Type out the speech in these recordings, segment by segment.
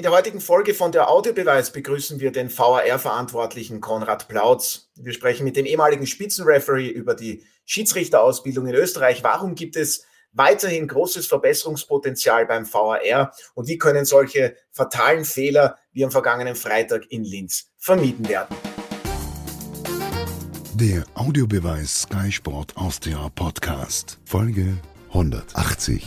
In der heutigen Folge von der Audiobeweis begrüßen wir den VAR-Verantwortlichen Konrad Plautz. Wir sprechen mit dem ehemaligen Spitzenreferee über die Schiedsrichterausbildung in Österreich. Warum gibt es weiterhin großes Verbesserungspotenzial beim VAR und wie können solche fatalen Fehler wie am vergangenen Freitag in Linz vermieden werden? Der Audiobeweis Sky Sport Austria Podcast, Folge 180.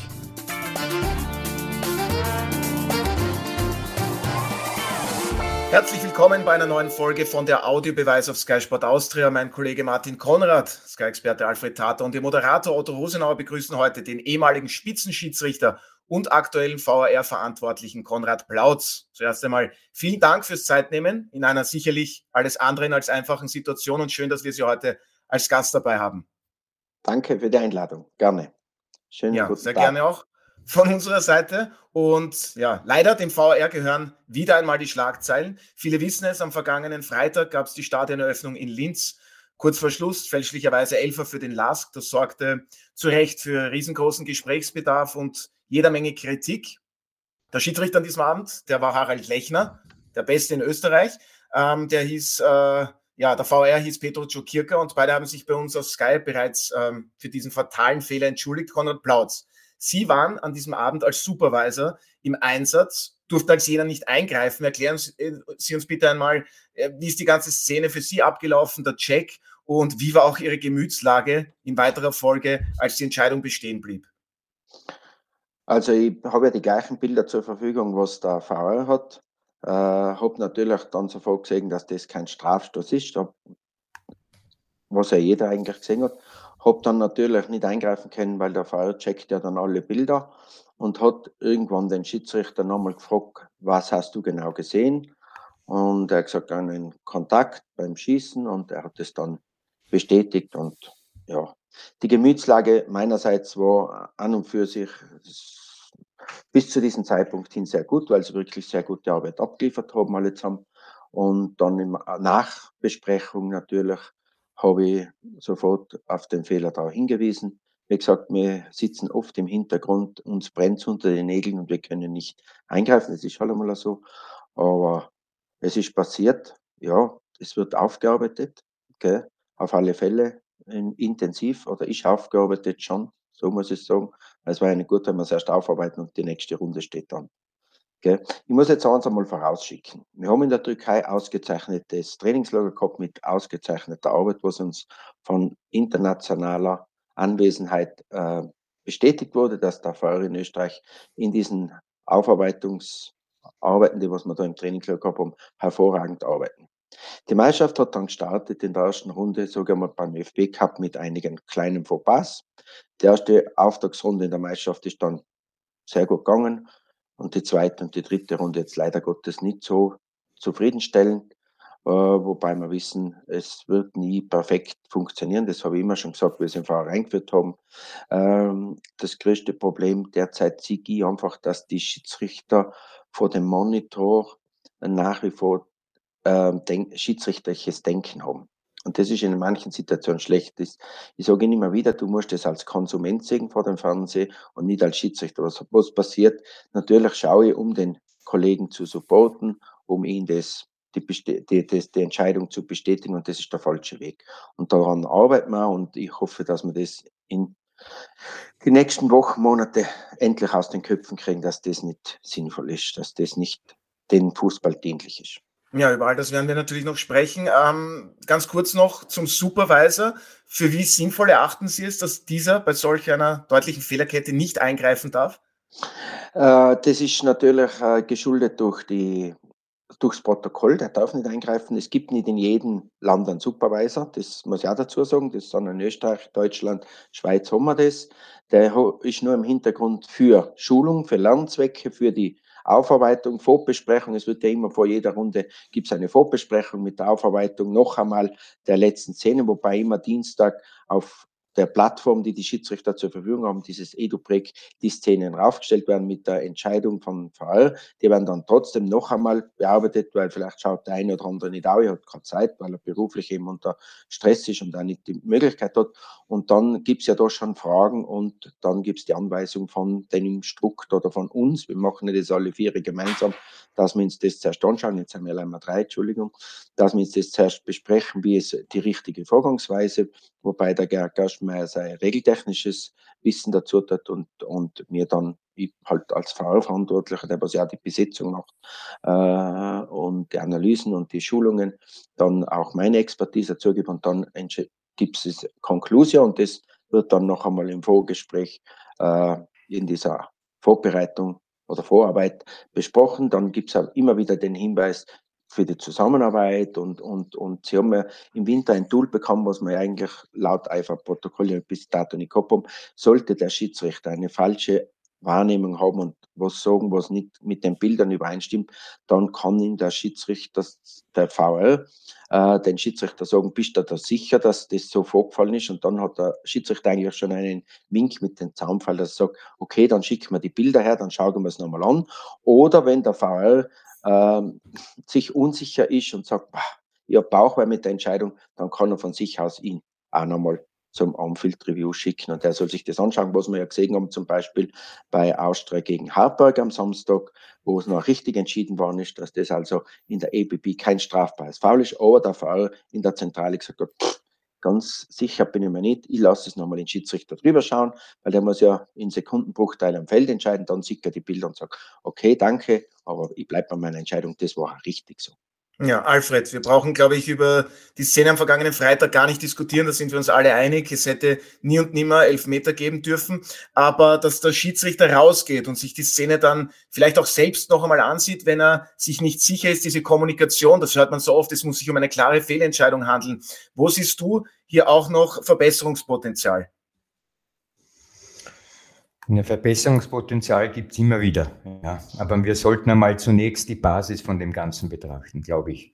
Herzlich willkommen bei einer neuen Folge von der Audiobeweis auf Sky Sport Austria. Mein Kollege Martin Konrad, Sky-Experte Alfred Tater und Ihr Moderator Otto Rosenauer begrüßen heute den ehemaligen Spitzenschiedsrichter und aktuellen VAR-Verantwortlichen Konrad Plautz. Zuerst einmal vielen Dank fürs Zeitnehmen in einer sicherlich alles andere als einfachen Situation und schön, dass wir Sie heute als Gast dabei haben. Danke für die Einladung. Gerne. Schönen ja, sehr Tag. gerne auch von unserer Seite. Und ja, leider dem VR gehören wieder einmal die Schlagzeilen. Viele wissen es, am vergangenen Freitag gab es die Stadioneröffnung in Linz. Kurz vor Schluss fälschlicherweise Elfer für den LASK. Das sorgte zu Recht für riesengroßen Gesprächsbedarf und jeder Menge Kritik. Der Schiedsrichter an diesem Abend, der war Harald Lechner, der Beste in Österreich. Ähm, der hieß, äh, ja, der VR hieß Petro Czokirka und beide haben sich bei uns auf Sky bereits ähm, für diesen fatalen Fehler entschuldigt. Konrad Plautz Sie waren an diesem Abend als Supervisor im Einsatz, durften als jener nicht eingreifen. Erklären äh, Sie uns bitte einmal, äh, wie ist die ganze Szene für Sie abgelaufen, der Check und wie war auch Ihre Gemütslage in weiterer Folge, als die Entscheidung bestehen blieb? Also ich habe ja die gleichen Bilder zur Verfügung, was der VR hat. Äh, habe natürlich dann sofort gesehen, dass das kein Strafstoß ist, was ja jeder eigentlich gesehen hat. Habe dann natürlich nicht eingreifen können, weil der Feuer checkt ja dann alle Bilder und hat irgendwann den Schiedsrichter nochmal gefragt, was hast du genau gesehen? Und er hat gesagt, einen Kontakt beim Schießen und er hat es dann bestätigt und ja, die Gemütslage meinerseits war an und für sich bis zu diesem Zeitpunkt hin sehr gut, weil sie wirklich sehr gute Arbeit abgeliefert haben alle zusammen. Und dann in Nachbesprechung natürlich habe ich sofort auf den Fehler da hingewiesen. Wie gesagt, wir sitzen oft im Hintergrund, uns brennt unter den Nägeln und wir können nicht eingreifen. Das ist halt einmal so. Aber es ist passiert, ja, es wird aufgearbeitet, okay, auf alle Fälle intensiv oder ist aufgearbeitet schon, so muss ich sagen. Es war ja nicht gut, wenn wir es erst aufarbeiten und die nächste Runde steht dann. Gell? Ich muss jetzt eins einmal vorausschicken. Wir haben in der Türkei ausgezeichnetes Trainingslager gehabt mit ausgezeichneter Arbeit, was uns von internationaler Anwesenheit äh, bestätigt wurde, dass der VR in Österreich in diesen Aufarbeitungsarbeiten, die was wir da im Trainingslager gehabt haben, hervorragend arbeiten. Die Meisterschaft hat dann gestartet in der ersten Runde, sogar mal beim FB Cup mit einigen kleinen Fauxpas. Die erste Auftragsrunde in der Meisterschaft ist dann sehr gut gegangen und die zweite und die dritte Runde jetzt leider Gottes nicht so zufriedenstellend. Äh, wobei wir wissen, es wird nie perfekt funktionieren. Das habe ich immer schon gesagt, wie wir es im Fahrer eingeführt haben. Ähm, das größte Problem derzeit sehe ich einfach, dass die Schiedsrichter vor dem Monitor nach wie vor äh, denk schiedsrichterliches Denken haben. Und das ist in manchen Situationen schlecht. Das, ich sage Ihnen immer wieder, du musst das als Konsument sehen vor dem Fernsehen und nicht als Schiedsrichter. Was, was passiert? Natürlich schaue ich, um den Kollegen zu supporten, um ihn das, die, die, die, die Entscheidung zu bestätigen und das ist der falsche Weg. Und daran arbeiten wir und ich hoffe, dass wir das in die nächsten Wochen, Monate endlich aus den Köpfen kriegen, dass das nicht sinnvoll ist, dass das nicht den Fußball dienlich ist. Ja, über all das werden wir natürlich noch sprechen. Ähm, ganz kurz noch zum Supervisor. Für wie sinnvoll erachten Sie es, dass dieser bei solch einer deutlichen Fehlerkette nicht eingreifen darf? Äh, das ist natürlich äh, geschuldet durch die, durchs Protokoll. Der darf nicht eingreifen. Es gibt nicht in jedem Land einen Supervisor. Das muss ich auch dazu sagen. Das ist in Österreich, Deutschland, Schweiz haben wir das. Der ist nur im Hintergrund für Schulung, für Lernzwecke, für die Aufarbeitung, Vorbesprechung. Es wird ja immer vor jeder Runde gibt es eine Vorbesprechung mit der Aufarbeitung noch einmal der letzten Szene, wobei immer Dienstag auf der Plattform, die die Schiedsrichter zur Verfügung haben, dieses EduPreg, die Szenen raufgestellt werden mit der Entscheidung von VR. Die werden dann trotzdem noch einmal bearbeitet, weil vielleicht schaut der eine oder andere nicht auf, er hat keine Zeit, weil er beruflich eben unter Stress ist und auch nicht die Möglichkeit hat. Und dann gibt es ja da schon Fragen und dann gibt es die Anweisung von dem Instrukt oder von uns, wir machen das alle vier gemeinsam, dass wir uns das zuerst anschauen, jetzt haben wir einmal drei, Entschuldigung, dass wir uns das zuerst besprechen, wie es die richtige Vorgangsweise, wobei der Gerhard Gerstmeier sein regeltechnisches Wissen dazu hat und, und mir dann ich halt als Fahrerverantwortlicher, der was ja die Besetzung macht äh, und die Analysen und die Schulungen, dann auch meine Expertise dazu gibt und dann gibt es Konklusion und das wird dann noch einmal im Vorgespräch äh, in dieser Vorbereitung oder Vorarbeit besprochen. Dann gibt es auch immer wieder den Hinweis für die Zusammenarbeit und, und, und sie haben ja im Winter ein Tool bekommen, was man eigentlich laut IFA-Protokoll bis dato nicht gehabt haben. Sollte der Schiedsrichter eine falsche Wahrnehmung haben und was sagen, was nicht mit den Bildern übereinstimmt, dann kann ihm der Schiedsrichter, der VR, äh, den Schiedsrichter sagen, bist du da sicher, dass das so vorgefallen ist? Und dann hat der Schiedsrichter eigentlich schon einen Wink mit dem Zaunfall, dass er sagt, okay, dann schicken wir die Bilder her, dann schauen wir es nochmal an. Oder wenn der VR äh, sich unsicher ist und sagt, ich habe Bauchweh mit der Entscheidung, dann kann er von sich aus ihn auch nochmal zum Anfield Review schicken und der soll sich das anschauen, was wir ja gesehen haben, zum Beispiel bei Austria gegen Hartberg am Samstag, wo es noch richtig entschieden worden ist, dass das also in der ABB kein strafbares Foul ist, aber der Fall in der Zentrale gesagt hat, pff, ganz sicher bin ich mir nicht, ich lasse es nochmal den Schiedsrichter drüber schauen, weil der muss ja in Sekundenbruchteilen am Feld entscheiden, dann sieht er die Bilder und sagt, okay, danke, aber ich bleibe bei meiner Entscheidung, das war richtig so. Ja, Alfred, wir brauchen, glaube ich, über die Szene am vergangenen Freitag gar nicht diskutieren. Da sind wir uns alle einig. Es hätte nie und nimmer Elfmeter geben dürfen. Aber dass der Schiedsrichter rausgeht und sich die Szene dann vielleicht auch selbst noch einmal ansieht, wenn er sich nicht sicher ist, diese Kommunikation, das hört man so oft, es muss sich um eine klare Fehlentscheidung handeln. Wo siehst du hier auch noch Verbesserungspotenzial? Ein Verbesserungspotenzial gibt es immer wieder. Ja. Aber wir sollten einmal zunächst die Basis von dem Ganzen betrachten, glaube ich.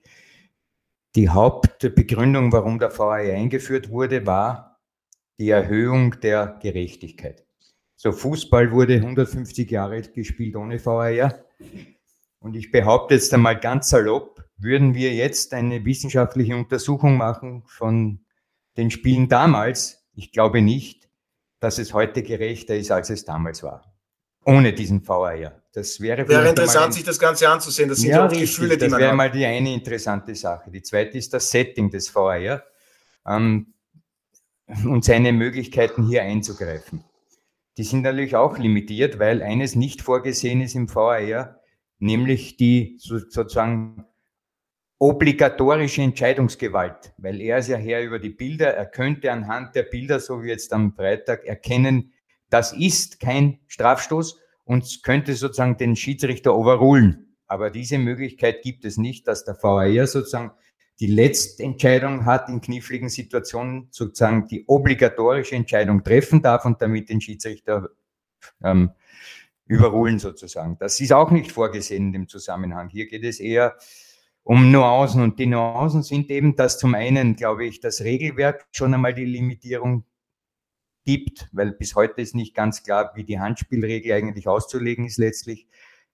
Die Hauptbegründung, warum der VAR eingeführt wurde, war die Erhöhung der Gerechtigkeit. So, Fußball wurde 150 Jahre gespielt ohne VAR. Und ich behaupte jetzt einmal ganz salopp, würden wir jetzt eine wissenschaftliche Untersuchung machen von den Spielen damals, ich glaube nicht, dass es heute gerechter ist, als es damals war. Ohne diesen VAR. Das wäre, wäre interessant, sich das Ganze anzusehen. Das sind ja, auch richtig, Gefühle, die man Das wäre mal die eine interessante Sache. Die zweite ist das Setting des VAR ähm, und seine Möglichkeiten hier einzugreifen. Die sind natürlich auch limitiert, weil eines nicht vorgesehen ist im VAR, nämlich die sozusagen obligatorische Entscheidungsgewalt, weil er ist ja Herr über die Bilder, er könnte anhand der Bilder, so wie jetzt am Freitag, erkennen, das ist kein Strafstoß und könnte sozusagen den Schiedsrichter overrulen. Aber diese Möglichkeit gibt es nicht, dass der VAR sozusagen die letzte Entscheidung hat in kniffligen Situationen, sozusagen die obligatorische Entscheidung treffen darf und damit den Schiedsrichter ähm, überrulen sozusagen. Das ist auch nicht vorgesehen in dem Zusammenhang. Hier geht es eher um Nuancen. Und die Nuancen sind eben, dass zum einen, glaube ich, das Regelwerk schon einmal die Limitierung gibt, weil bis heute ist nicht ganz klar, wie die Handspielregel eigentlich auszulegen ist letztlich.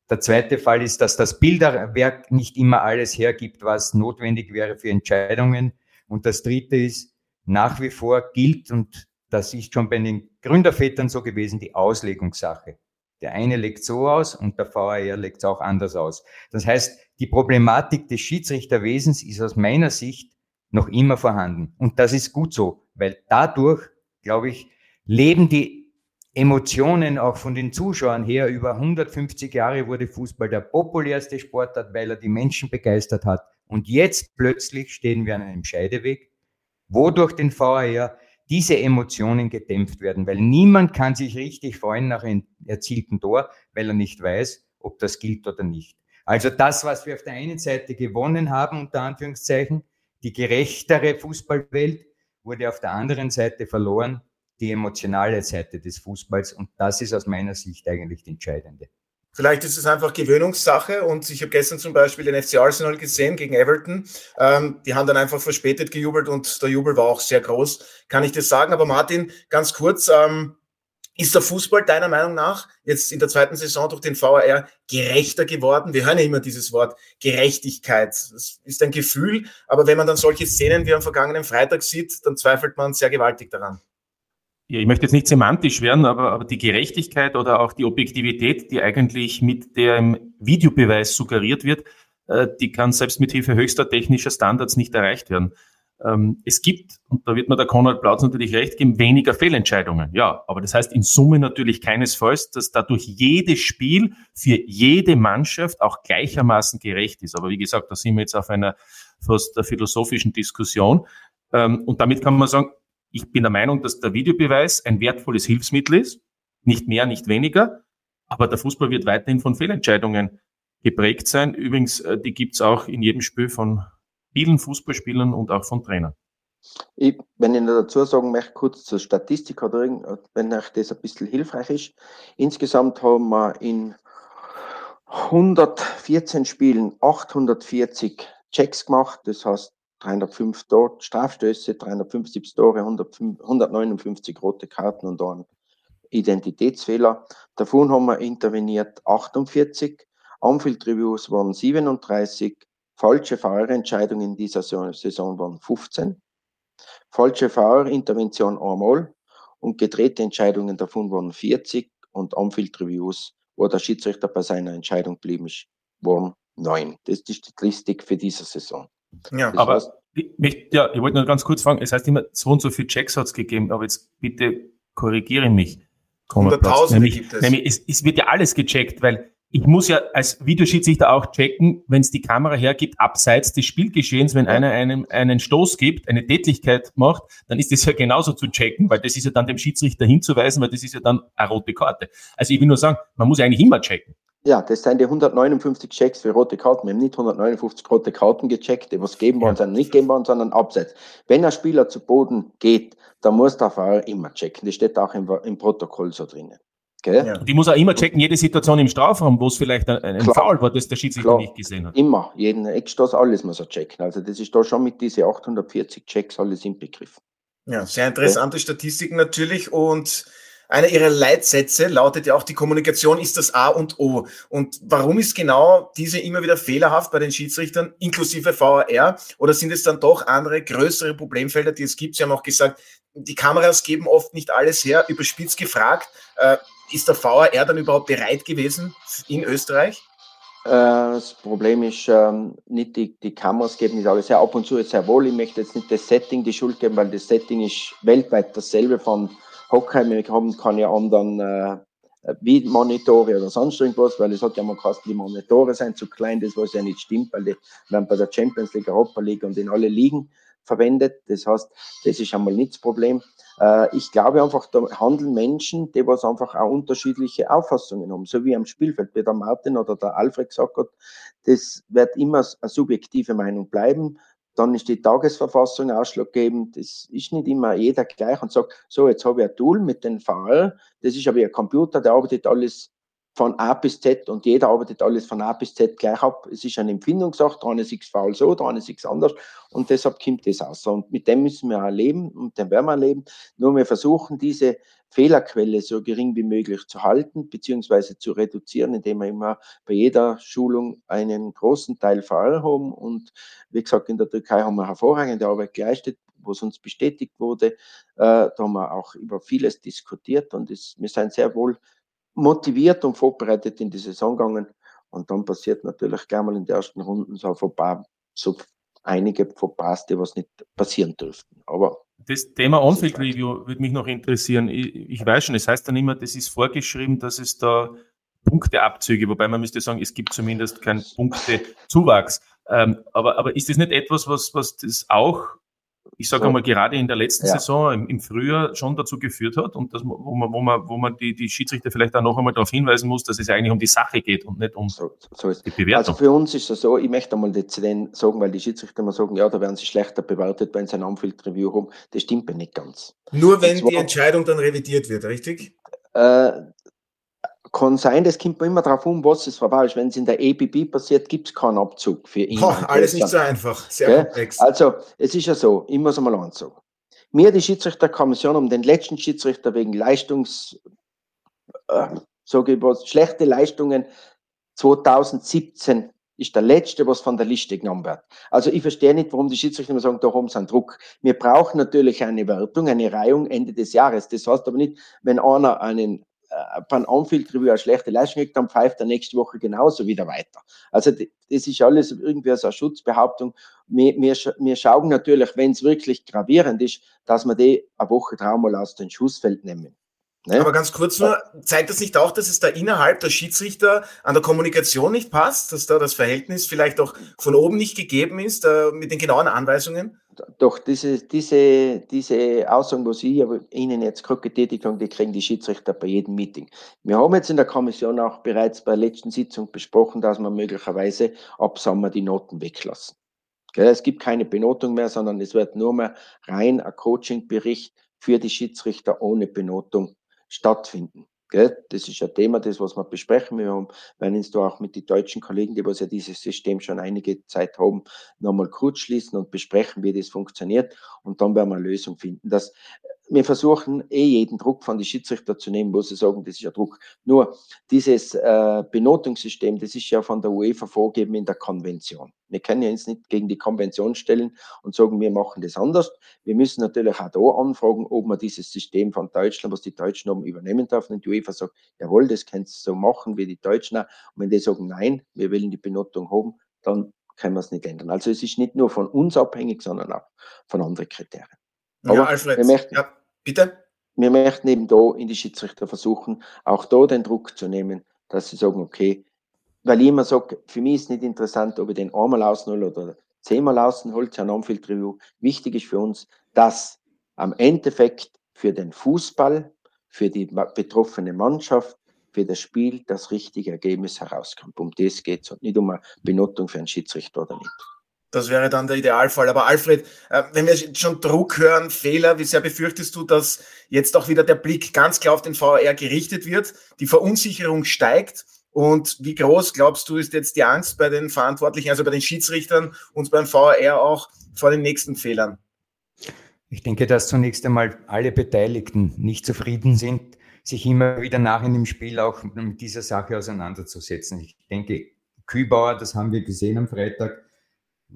Der zweite Fall ist, dass das Bilderwerk nicht immer alles hergibt, was notwendig wäre für Entscheidungen. Und das dritte ist, nach wie vor gilt, und das ist schon bei den Gründervätern so gewesen, die Auslegungssache. Der eine legt so aus und der VAR legt es auch anders aus. Das heißt, die Problematik des Schiedsrichterwesens ist aus meiner Sicht noch immer vorhanden. Und das ist gut so, weil dadurch, glaube ich, leben die Emotionen auch von den Zuschauern her. Über 150 Jahre wurde Fußball der populärste Sportart, weil er die Menschen begeistert hat. Und jetzt plötzlich stehen wir an einem Scheideweg, wo durch den VAR diese Emotionen gedämpft werden, weil niemand kann sich richtig freuen nach einem erzielten Tor, weil er nicht weiß, ob das gilt oder nicht. Also das, was wir auf der einen Seite gewonnen haben, unter Anführungszeichen, die gerechtere Fußballwelt, wurde auf der anderen Seite verloren, die emotionale Seite des Fußballs. Und das ist aus meiner Sicht eigentlich die entscheidende. Vielleicht ist es einfach Gewöhnungssache und ich habe gestern zum Beispiel den FC Arsenal gesehen gegen Everton. Ähm, die haben dann einfach verspätet gejubelt und der Jubel war auch sehr groß, kann ich das sagen. Aber Martin, ganz kurz, ähm, ist der Fußball deiner Meinung nach jetzt in der zweiten Saison durch den VAR gerechter geworden? Wir hören ja immer dieses Wort Gerechtigkeit. Das ist ein Gefühl, aber wenn man dann solche Szenen wie am vergangenen Freitag sieht, dann zweifelt man sehr gewaltig daran. Ja, ich möchte jetzt nicht semantisch werden, aber, aber die Gerechtigkeit oder auch die Objektivität, die eigentlich mit dem Videobeweis suggeriert wird, äh, die kann selbst mit Hilfe höchster technischer Standards nicht erreicht werden. Ähm, es gibt, und da wird mir der Konrad Plautz natürlich recht geben, weniger Fehlentscheidungen. Ja, aber das heißt in Summe natürlich keinesfalls, dass dadurch jedes Spiel für jede Mannschaft auch gleichermaßen gerecht ist. Aber wie gesagt, da sind wir jetzt auf einer fast philosophischen Diskussion. Ähm, und damit kann man sagen, ich bin der Meinung, dass der Videobeweis ein wertvolles Hilfsmittel ist, nicht mehr, nicht weniger, aber der Fußball wird weiterhin von Fehlentscheidungen geprägt sein. Übrigens, äh, die gibt's auch in jedem Spiel von vielen Fußballspielern und auch von Trainern. Ich, wenn ich noch dazu sagen möchte, kurz zur Statistik oder wenn euch das ein bisschen hilfreich ist. Insgesamt haben wir in 114 Spielen 840 Checks gemacht. Das heißt, 305 Tor Strafstöße, 375 Tore, 159 rote Karten und einen Identitätsfehler. Davon haben wir interveniert 48, Anfield Reviews waren 37, falsche Fahrerentscheidungen in dieser Saison waren 15, falsche Fahrerintervention einmal und gedrehte Entscheidungen davon waren 40 und Anfield Reviews, wo der Schiedsrichter bei seiner Entscheidung ist, waren 9. Das ist die Statistik für diese Saison. Ja, aber heißt, ich, ja, ich wollte nur ganz kurz fragen, es heißt immer, so und so viele Checks hat es gegeben, aber jetzt bitte korrigiere mich. Nämlich, gibt es. Nämlich, es, es wird ja alles gecheckt, weil ich muss ja als Videoschiedsrichter auch checken, wenn es die Kamera hergibt, abseits des Spielgeschehens, wenn ja. einer einen, einen Stoß gibt, eine Tätlichkeit macht, dann ist das ja genauso zu checken, weil das ist ja dann dem Schiedsrichter hinzuweisen, weil das ist ja dann eine rote Karte. Also ich will nur sagen, man muss eigentlich immer checken. Ja, das sind die 159 Checks für rote Karten. Wir haben nicht 159 rote Karten gecheckt, die was geben worden sind, nicht geben worden, sondern abseits. Wenn ein Spieler zu Boden geht, dann muss der Fahrer immer checken. Das steht auch im, im Protokoll so drinnen. Ja. Die muss auch immer checken, jede Situation im Strafraum, wo es vielleicht ein, ein Foul war, das der Schiedsrichter Klar. nicht gesehen hat. Immer, jeden Eckstoß, alles muss er checken. Also das ist da schon mit diesen 840 Checks alles inbegriffen. Ja, sehr interessante okay. Statistiken natürlich und einer ihrer Leitsätze lautet ja auch, die Kommunikation ist das A und O. Und warum ist genau diese immer wieder fehlerhaft bei den Schiedsrichtern, inklusive VAR? Oder sind es dann doch andere, größere Problemfelder, die es gibt? Sie haben auch gesagt, die Kameras geben oft nicht alles her. Überspitzt gefragt, äh, ist der VAR dann überhaupt bereit gewesen in Österreich? Äh, das Problem ist, ähm, nicht die, die Kameras geben nicht alles her. Ab und zu ist sehr wohl. Ich möchte jetzt nicht das Setting die Schuld geben, weil das Setting ist weltweit dasselbe von Hockheim haben kann ja anderen äh, wie Monitore oder sonst irgendwas, weil es hat ja mal geheißen, die Monitore sind zu klein, das was ja nicht stimmt, weil die werden bei der Champions League, Europa League und in alle Ligen verwendet. Das heißt, das ist einmal nicht das Problem. Äh, ich glaube einfach, da handeln Menschen, die was einfach auch unterschiedliche Auffassungen haben, so wie am Spielfeld, wie der Martin oder der Alfred gesagt hat, das wird immer eine subjektive Meinung bleiben. Dann ist die Tagesverfassung ausschlaggebend. Das ist nicht immer jeder gleich und sagt, so, jetzt habe ich ein Tool mit dem Fall. Das ist aber ein Computer, der arbeitet alles von A bis Z und jeder arbeitet alles von A bis Z gleich ab. Es ist eine Empfindungssache, dran ist es faul so, dran ist es anders und deshalb kommt das aus. Und mit dem müssen wir auch leben und dem werden wir leben. Nur wir versuchen, diese Fehlerquelle so gering wie möglich zu halten beziehungsweise zu reduzieren, indem wir immer bei jeder Schulung einen großen Teil Fahrer haben. Und wie gesagt, in der Türkei haben wir hervorragende Arbeit geleistet, wo es uns bestätigt wurde. Äh, da haben wir auch über vieles diskutiert und wir sind sehr wohl motiviert und vorbereitet in die Saison gegangen. Und dann passiert natürlich gleich mal in den ersten Runden so, ein so einige Fauxpas, die was nicht passieren dürften. Aber das Thema On-Field Review würde mich noch interessieren. Ich, ich, weiß schon, es heißt dann immer, das ist vorgeschrieben, dass es da Punkteabzüge, wobei man müsste sagen, es gibt zumindest keinen Punktezuwachs. Ähm, aber, aber ist das nicht etwas, was, was das auch ich sage so. einmal, gerade in der letzten ja. Saison, im, im, Frühjahr schon dazu geführt hat und das, wo man, wo man, wo man die, die Schiedsrichter vielleicht auch noch einmal darauf hinweisen muss, dass es eigentlich um die Sache geht und nicht um so, so die Bewertung. Also für uns ist es so, ich möchte einmal zu denen sagen, weil die Schiedsrichter immer sagen, ja, da werden sie schlechter bewertet, wenn sie ein Anfield-Review haben. Das stimmt ja nicht ganz. Nur wenn zwar, die Entscheidung dann revidiert wird, richtig? Äh, kann sein, das kommt immer darauf um, was es war. Wenn es in der ABB passiert, gibt es keinen Abzug für ihn. Boah, alles nicht so einfach, sehr okay? komplex. Also, es ist ja so, ich muss einmal ansagen. Mir, die Schiedsrichterkommission, um den letzten Schiedsrichter wegen Leistungs, äh, sage ich was, schlechte Leistungen 2017 ist der Letzte, was von der Liste genommen wird. Also ich verstehe nicht, warum die Schiedsrichter immer sagen, da haben sie einen Druck. Wir brauchen natürlich eine Wertung, eine Reihung Ende des Jahres. Das heißt aber nicht, wenn einer einen äh, beim Anfield-Review eine schlechte Leistung kriegt, dann pfeift er nächste Woche genauso wieder weiter. Also das ist alles irgendwie so eine Schutzbehauptung. Wir, wir, wir schauen natürlich, wenn es wirklich gravierend ist, dass wir die eine Woche drauf mal aus dem Schussfeld nehmen. Ne? Aber ganz kurz nur, zeigt das nicht auch, dass es da innerhalb der Schiedsrichter an der Kommunikation nicht passt, dass da das Verhältnis vielleicht auch von oben nicht gegeben ist äh, mit den genauen Anweisungen? Doch, diese, diese, diese Aussagen, was ich Ihnen jetzt gerade getätigt habe, die kriegen die Schiedsrichter bei jedem Meeting. Wir haben jetzt in der Kommission auch bereits bei der letzten Sitzung besprochen, dass wir möglicherweise ab Sommer die Noten weglassen. Es gibt keine Benotung mehr, sondern es wird nur mehr rein ein Coaching-Bericht für die Schiedsrichter ohne Benotung stattfinden. Das ist ein Thema, das, was wir besprechen. Wir haben, werden uns da auch mit den deutschen Kollegen, die was ja dieses System schon einige Zeit haben, nochmal kurz schließen und besprechen, wie das funktioniert. Und dann werden wir eine Lösung finden. Das wir versuchen eh jeden Druck von den Schiedsrichter zu nehmen, wo sie sagen, das ist ja Druck. Nur dieses äh, Benotungssystem, das ist ja von der UEFA vorgegeben in der Konvention. Wir können ja jetzt nicht gegen die Konvention stellen und sagen, wir machen das anders. Wir müssen natürlich auch da anfragen, ob man dieses System von Deutschland, was die Deutschen haben, übernehmen darf. Und die UEFA sagt, jawohl, das könnt ihr so machen wie die Deutschen. Und wenn die sagen, nein, wir wollen die Benotung haben, dann können wir es nicht ändern. Also es ist nicht nur von uns abhängig, sondern auch von anderen Kriterien. Aber ja, Alfred, wir möchten, ja, bitte. Wir möchten eben da in die Schiedsrichter versuchen, auch da den Druck zu nehmen, dass sie sagen, okay, weil ich immer sage, für mich ist nicht interessant, ob ich den einmal aushole oder zehnmal aushole, ein On-Field-Review. Wichtig ist für uns, dass am Endeffekt für den Fußball, für die betroffene Mannschaft, für das Spiel das richtige Ergebnis herauskommt. Um das geht es und nicht um eine Benotung für einen Schiedsrichter oder nicht. Das wäre dann der Idealfall. Aber Alfred, äh, wenn wir schon Druck hören, Fehler, wie sehr befürchtest du, dass jetzt auch wieder der Blick ganz klar auf den VR gerichtet wird, die Verunsicherung steigt? Und wie groß glaubst du, ist jetzt die Angst bei den Verantwortlichen, also bei den Schiedsrichtern und beim VR auch vor den nächsten Fehlern? Ich denke, dass zunächst einmal alle Beteiligten nicht zufrieden sind, sich immer wieder nach in dem Spiel auch mit dieser Sache auseinanderzusetzen. Ich denke, Kübauer, das haben wir gesehen am Freitag,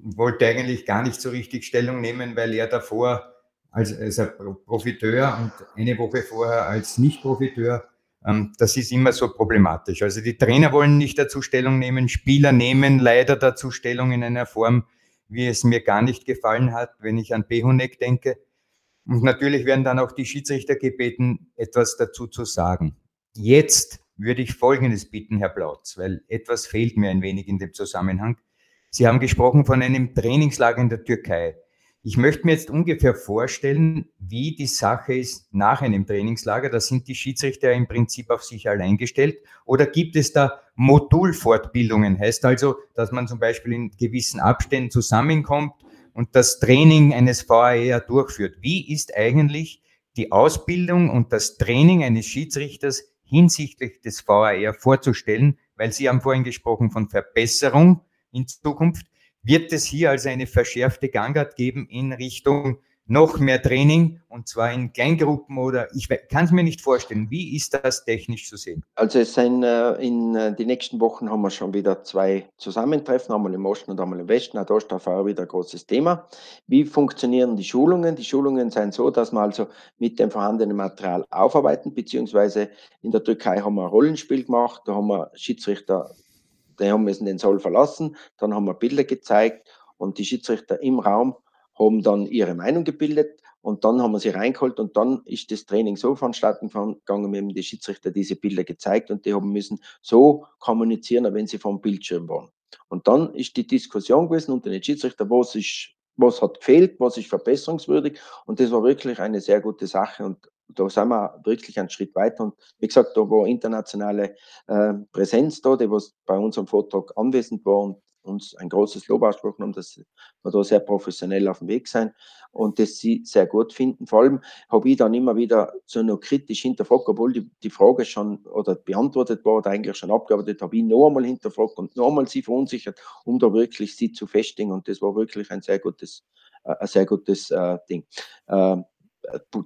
wollte eigentlich gar nicht so richtig Stellung nehmen, weil er davor als, als Profiteur und eine Woche vorher als Nicht-Profiteur, ähm, das ist immer so problematisch. Also die Trainer wollen nicht dazu Stellung nehmen, Spieler nehmen leider dazu Stellung in einer Form, wie es mir gar nicht gefallen hat, wenn ich an Behunek denke. Und natürlich werden dann auch die Schiedsrichter gebeten, etwas dazu zu sagen. Jetzt würde ich Folgendes bitten, Herr Plautz, weil etwas fehlt mir ein wenig in dem Zusammenhang. Sie haben gesprochen von einem Trainingslager in der Türkei. Ich möchte mir jetzt ungefähr vorstellen, wie die Sache ist nach einem Trainingslager. Da sind die Schiedsrichter im Prinzip auf sich allein gestellt. Oder gibt es da Modulfortbildungen? Heißt also, dass man zum Beispiel in gewissen Abständen zusammenkommt und das Training eines VAR durchführt. Wie ist eigentlich die Ausbildung und das Training eines Schiedsrichters hinsichtlich des VAR vorzustellen? Weil Sie haben vorhin gesprochen von Verbesserung in Zukunft. Wird es hier also eine verschärfte Gangart geben in Richtung noch mehr Training und zwar in Kleingruppen oder ich kann es mir nicht vorstellen. Wie ist das technisch zu sehen? Also es sind äh, in äh, den nächsten Wochen haben wir schon wieder zwei Zusammentreffen, einmal im Osten und einmal im Westen. Auch da ist Fahrer wieder ein großes Thema. Wie funktionieren die Schulungen? Die Schulungen sind so, dass wir also mit dem vorhandenen Material aufarbeiten, beziehungsweise in der Türkei haben wir ein Rollenspiel gemacht, da haben wir Schiedsrichter die haben müssen den Saal verlassen, dann haben wir Bilder gezeigt und die Schiedsrichter im Raum haben dann ihre Meinung gebildet und dann haben wir sie reingeholt und dann ist das Training so vonstatten gegangen, wir haben die Schiedsrichter diese Bilder gezeigt und die haben müssen so kommunizieren, wenn sie vom Bildschirm waren. Und dann ist die Diskussion gewesen unter den Schiedsrichter, was ist, was hat gefehlt, was ist verbesserungswürdig und das war wirklich eine sehr gute Sache und da sind wir wirklich einen Schritt weiter. Und wie gesagt, da war internationale äh, Präsenz da, die was bei unserem Vortrag anwesend war und uns ein großes Lob ausgesprochen haben, dass wir da sehr professionell auf dem Weg sein und das sie sehr gut finden. Vor allem habe ich dann immer wieder so noch kritisch hinterfragt, obwohl die, die Frage schon oder beantwortet war oder eigentlich schon abgearbeitet, habe ich noch einmal hinterfragt und noch einmal sie verunsichert, um da wirklich sie zu festigen und das war wirklich ein sehr gutes, äh, ein sehr gutes äh, Ding. Äh,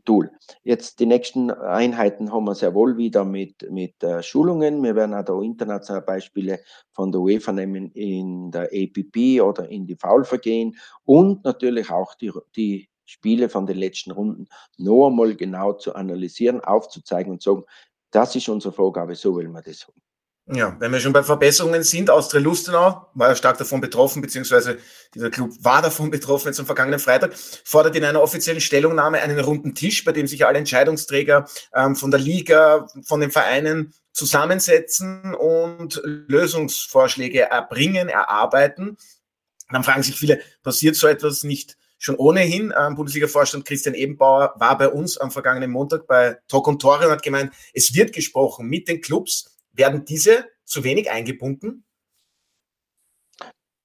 Tool. Jetzt die nächsten Einheiten haben wir sehr wohl wieder mit, mit äh, Schulungen. Wir werden auch da internationale Beispiele von der UEFA nehmen in der APP oder in die Foulvergehen und natürlich auch die, die Spiele von den letzten Runden noch einmal genau zu analysieren, aufzuzeigen und sagen, das ist unsere Vorgabe, so will man das haben. Ja, wenn wir schon bei Verbesserungen sind, Austria Lustenau war ja stark davon betroffen, beziehungsweise dieser Club war davon betroffen jetzt am vergangenen Freitag, fordert in einer offiziellen Stellungnahme einen runden Tisch, bei dem sich alle Entscheidungsträger ähm, von der Liga, von den Vereinen zusammensetzen und Lösungsvorschläge erbringen, erarbeiten. Dann fragen sich viele, passiert so etwas nicht schon ohnehin? Ähm, Bundesliga-Vorstand Christian Ebenbauer war bei uns am vergangenen Montag bei Talk und Tore und hat gemeint, es wird gesprochen mit den Clubs, werden diese zu wenig eingebunden?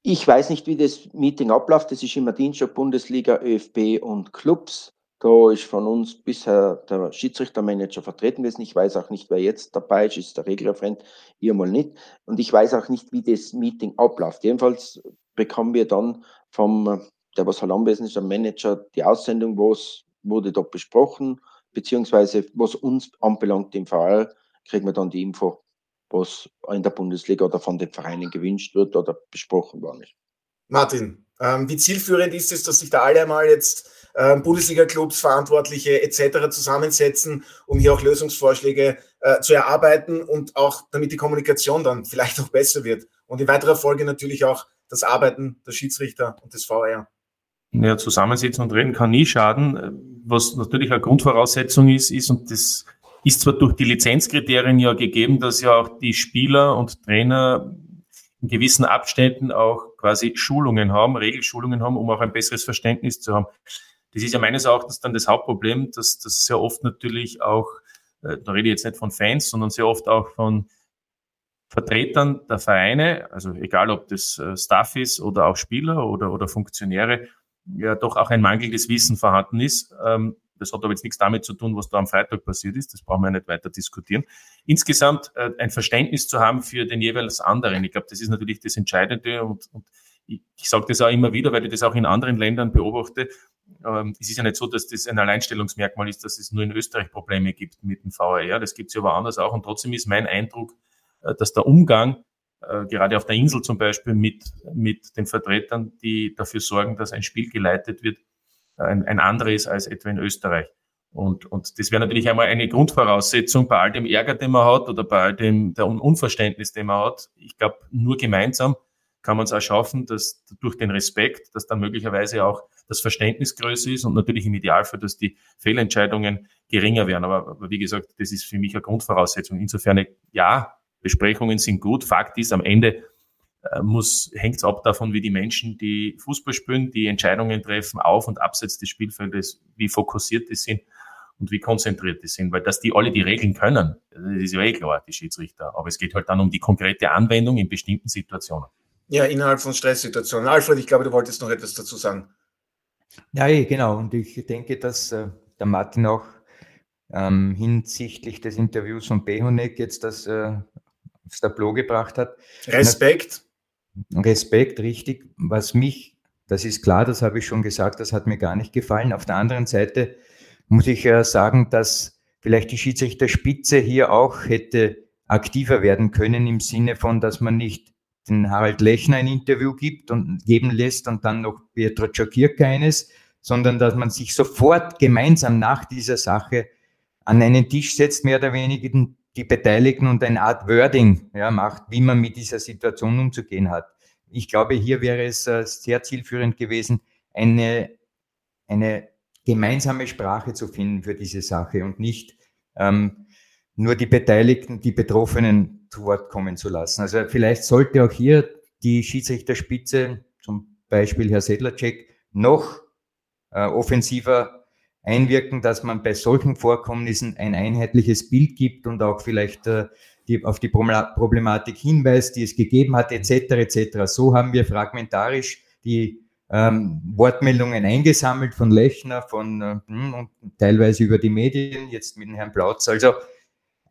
Ich weiß nicht, wie das Meeting abläuft. Das ist immer Dienstag Bundesliga, ÖFB und Clubs. Da ist von uns bisher der Schiedsrichtermanager vertreten gewesen. Ich weiß auch nicht, wer jetzt dabei ist, ist der Regelreferent, ihr mal nicht. Und ich weiß auch nicht, wie das Meeting abläuft. Jedenfalls bekommen wir dann vom, der was anwesend ist, der Manager, die Aussendung, was wurde dort besprochen, beziehungsweise was uns anbelangt im Fall, kriegen wir dann die Info, was in der Bundesliga oder von den Vereinen gewünscht wird oder besprochen worden ist. Martin, ähm, wie zielführend ist es, dass sich da alle einmal jetzt ähm, Bundesliga-Clubs, Verantwortliche etc. zusammensetzen, um hier auch Lösungsvorschläge äh, zu erarbeiten und auch damit die Kommunikation dann vielleicht auch besser wird und in weiterer Folge natürlich auch das Arbeiten der Schiedsrichter und des VR. Ja, zusammensitzen und reden kann nie schaden. Was natürlich eine Grundvoraussetzung ist, ist, und das ist zwar durch die Lizenzkriterien ja gegeben, dass ja auch die Spieler und Trainer in gewissen Abständen auch quasi Schulungen haben, Regelschulungen haben, um auch ein besseres Verständnis zu haben. Das ist ja meines Erachtens dann das Hauptproblem, dass das sehr oft natürlich auch, äh, da rede ich jetzt nicht von Fans, sondern sehr oft auch von Vertretern der Vereine, also egal ob das äh, Staff ist oder auch Spieler oder, oder Funktionäre, ja doch auch ein mangelndes Wissen vorhanden ist. Ähm, das hat aber jetzt nichts damit zu tun, was da am Freitag passiert ist. Das brauchen wir nicht weiter diskutieren. Insgesamt äh, ein Verständnis zu haben für den jeweils anderen. Ich glaube, das ist natürlich das Entscheidende und, und ich, ich sage das auch immer wieder, weil ich das auch in anderen Ländern beobachte. Ähm, es ist ja nicht so, dass das ein Alleinstellungsmerkmal ist, dass es nur in Österreich Probleme gibt mit dem VAR. Das gibt es ja woanders auch. Und trotzdem ist mein Eindruck, äh, dass der Umgang äh, gerade auf der Insel zum Beispiel mit, mit den Vertretern, die dafür sorgen, dass ein Spiel geleitet wird, ein, ein anderer ist als etwa in Österreich. Und, und das wäre natürlich einmal eine Grundvoraussetzung bei all dem Ärger, den man hat oder bei all dem der Unverständnis, den man hat. Ich glaube, nur gemeinsam kann man es auch schaffen, dass durch den Respekt, dass dann möglicherweise auch das Verständnis größer ist und natürlich im Idealfall, dass die Fehlentscheidungen geringer werden. Aber, aber wie gesagt, das ist für mich eine Grundvoraussetzung. Insofern, ja, Besprechungen sind gut. Fakt ist, am Ende muss, hängt es ab davon, wie die Menschen, die Fußball spielen, die Entscheidungen treffen, auf und abseits des Spielfeldes, wie fokussiert die sind und wie konzentriert die sind. Weil dass die alle die Regeln können, das ist ja eh klar, die Schiedsrichter. Aber es geht halt dann um die konkrete Anwendung in bestimmten Situationen. Ja, innerhalb von Stresssituationen. Alfred, ich glaube, du wolltest noch etwas dazu sagen. Ja, genau. Und ich denke, dass äh, der Martin auch ähm, hinsichtlich des Interviews von Behonek jetzt das äh, aufs Tableau gebracht hat. Respekt. Respekt, richtig. Was mich, das ist klar, das habe ich schon gesagt, das hat mir gar nicht gefallen. Auf der anderen Seite muss ich ja sagen, dass vielleicht die Schiedsrichterspitze hier auch hätte aktiver werden können im Sinne von, dass man nicht den Harald Lechner ein Interview gibt und geben lässt und dann noch Pietro Czakirka eines, sondern dass man sich sofort gemeinsam nach dieser Sache an einen Tisch setzt, mehr oder weniger die Beteiligten und eine Art Wording ja, macht, wie man mit dieser Situation umzugehen hat. Ich glaube, hier wäre es äh, sehr zielführend gewesen, eine, eine gemeinsame Sprache zu finden für diese Sache und nicht ähm, nur die Beteiligten, die Betroffenen zu Wort kommen zu lassen. Also vielleicht sollte auch hier die Schiedsrichterspitze, zum Beispiel Herr Sedlacek, noch äh, offensiver einwirken, dass man bei solchen Vorkommnissen ein einheitliches Bild gibt und auch vielleicht äh, die, auf die Problematik hinweist, die es gegeben hat, etc. etc. So haben wir fragmentarisch die ähm, Wortmeldungen eingesammelt von Lechner, von äh, hm, und teilweise über die Medien, jetzt mit Herrn Plautz. Also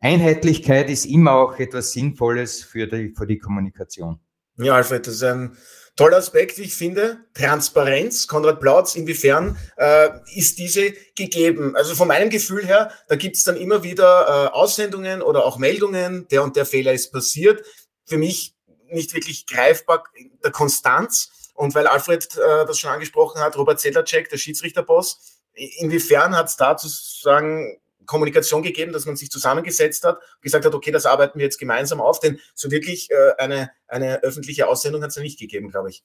Einheitlichkeit ist immer auch etwas Sinnvolles für die, für die Kommunikation. Ja, Alfred, das ist ein toller Aspekt, wie ich finde, Transparenz. Konrad Plautz, inwiefern äh, ist diese gegeben? Also von meinem Gefühl her, da gibt es dann immer wieder äh, Aussendungen oder auch Meldungen, der und der Fehler ist passiert. Für mich nicht wirklich greifbar der Konstanz. Und weil Alfred äh, das schon angesprochen hat, Robert Sedlacek, der Schiedsrichterboss, inwiefern hat es da sozusagen Kommunikation gegeben, dass man sich zusammengesetzt hat, gesagt hat, okay, das arbeiten wir jetzt gemeinsam auf, denn so wirklich äh, eine, eine öffentliche Aussendung hat es ja nicht gegeben, glaube ich.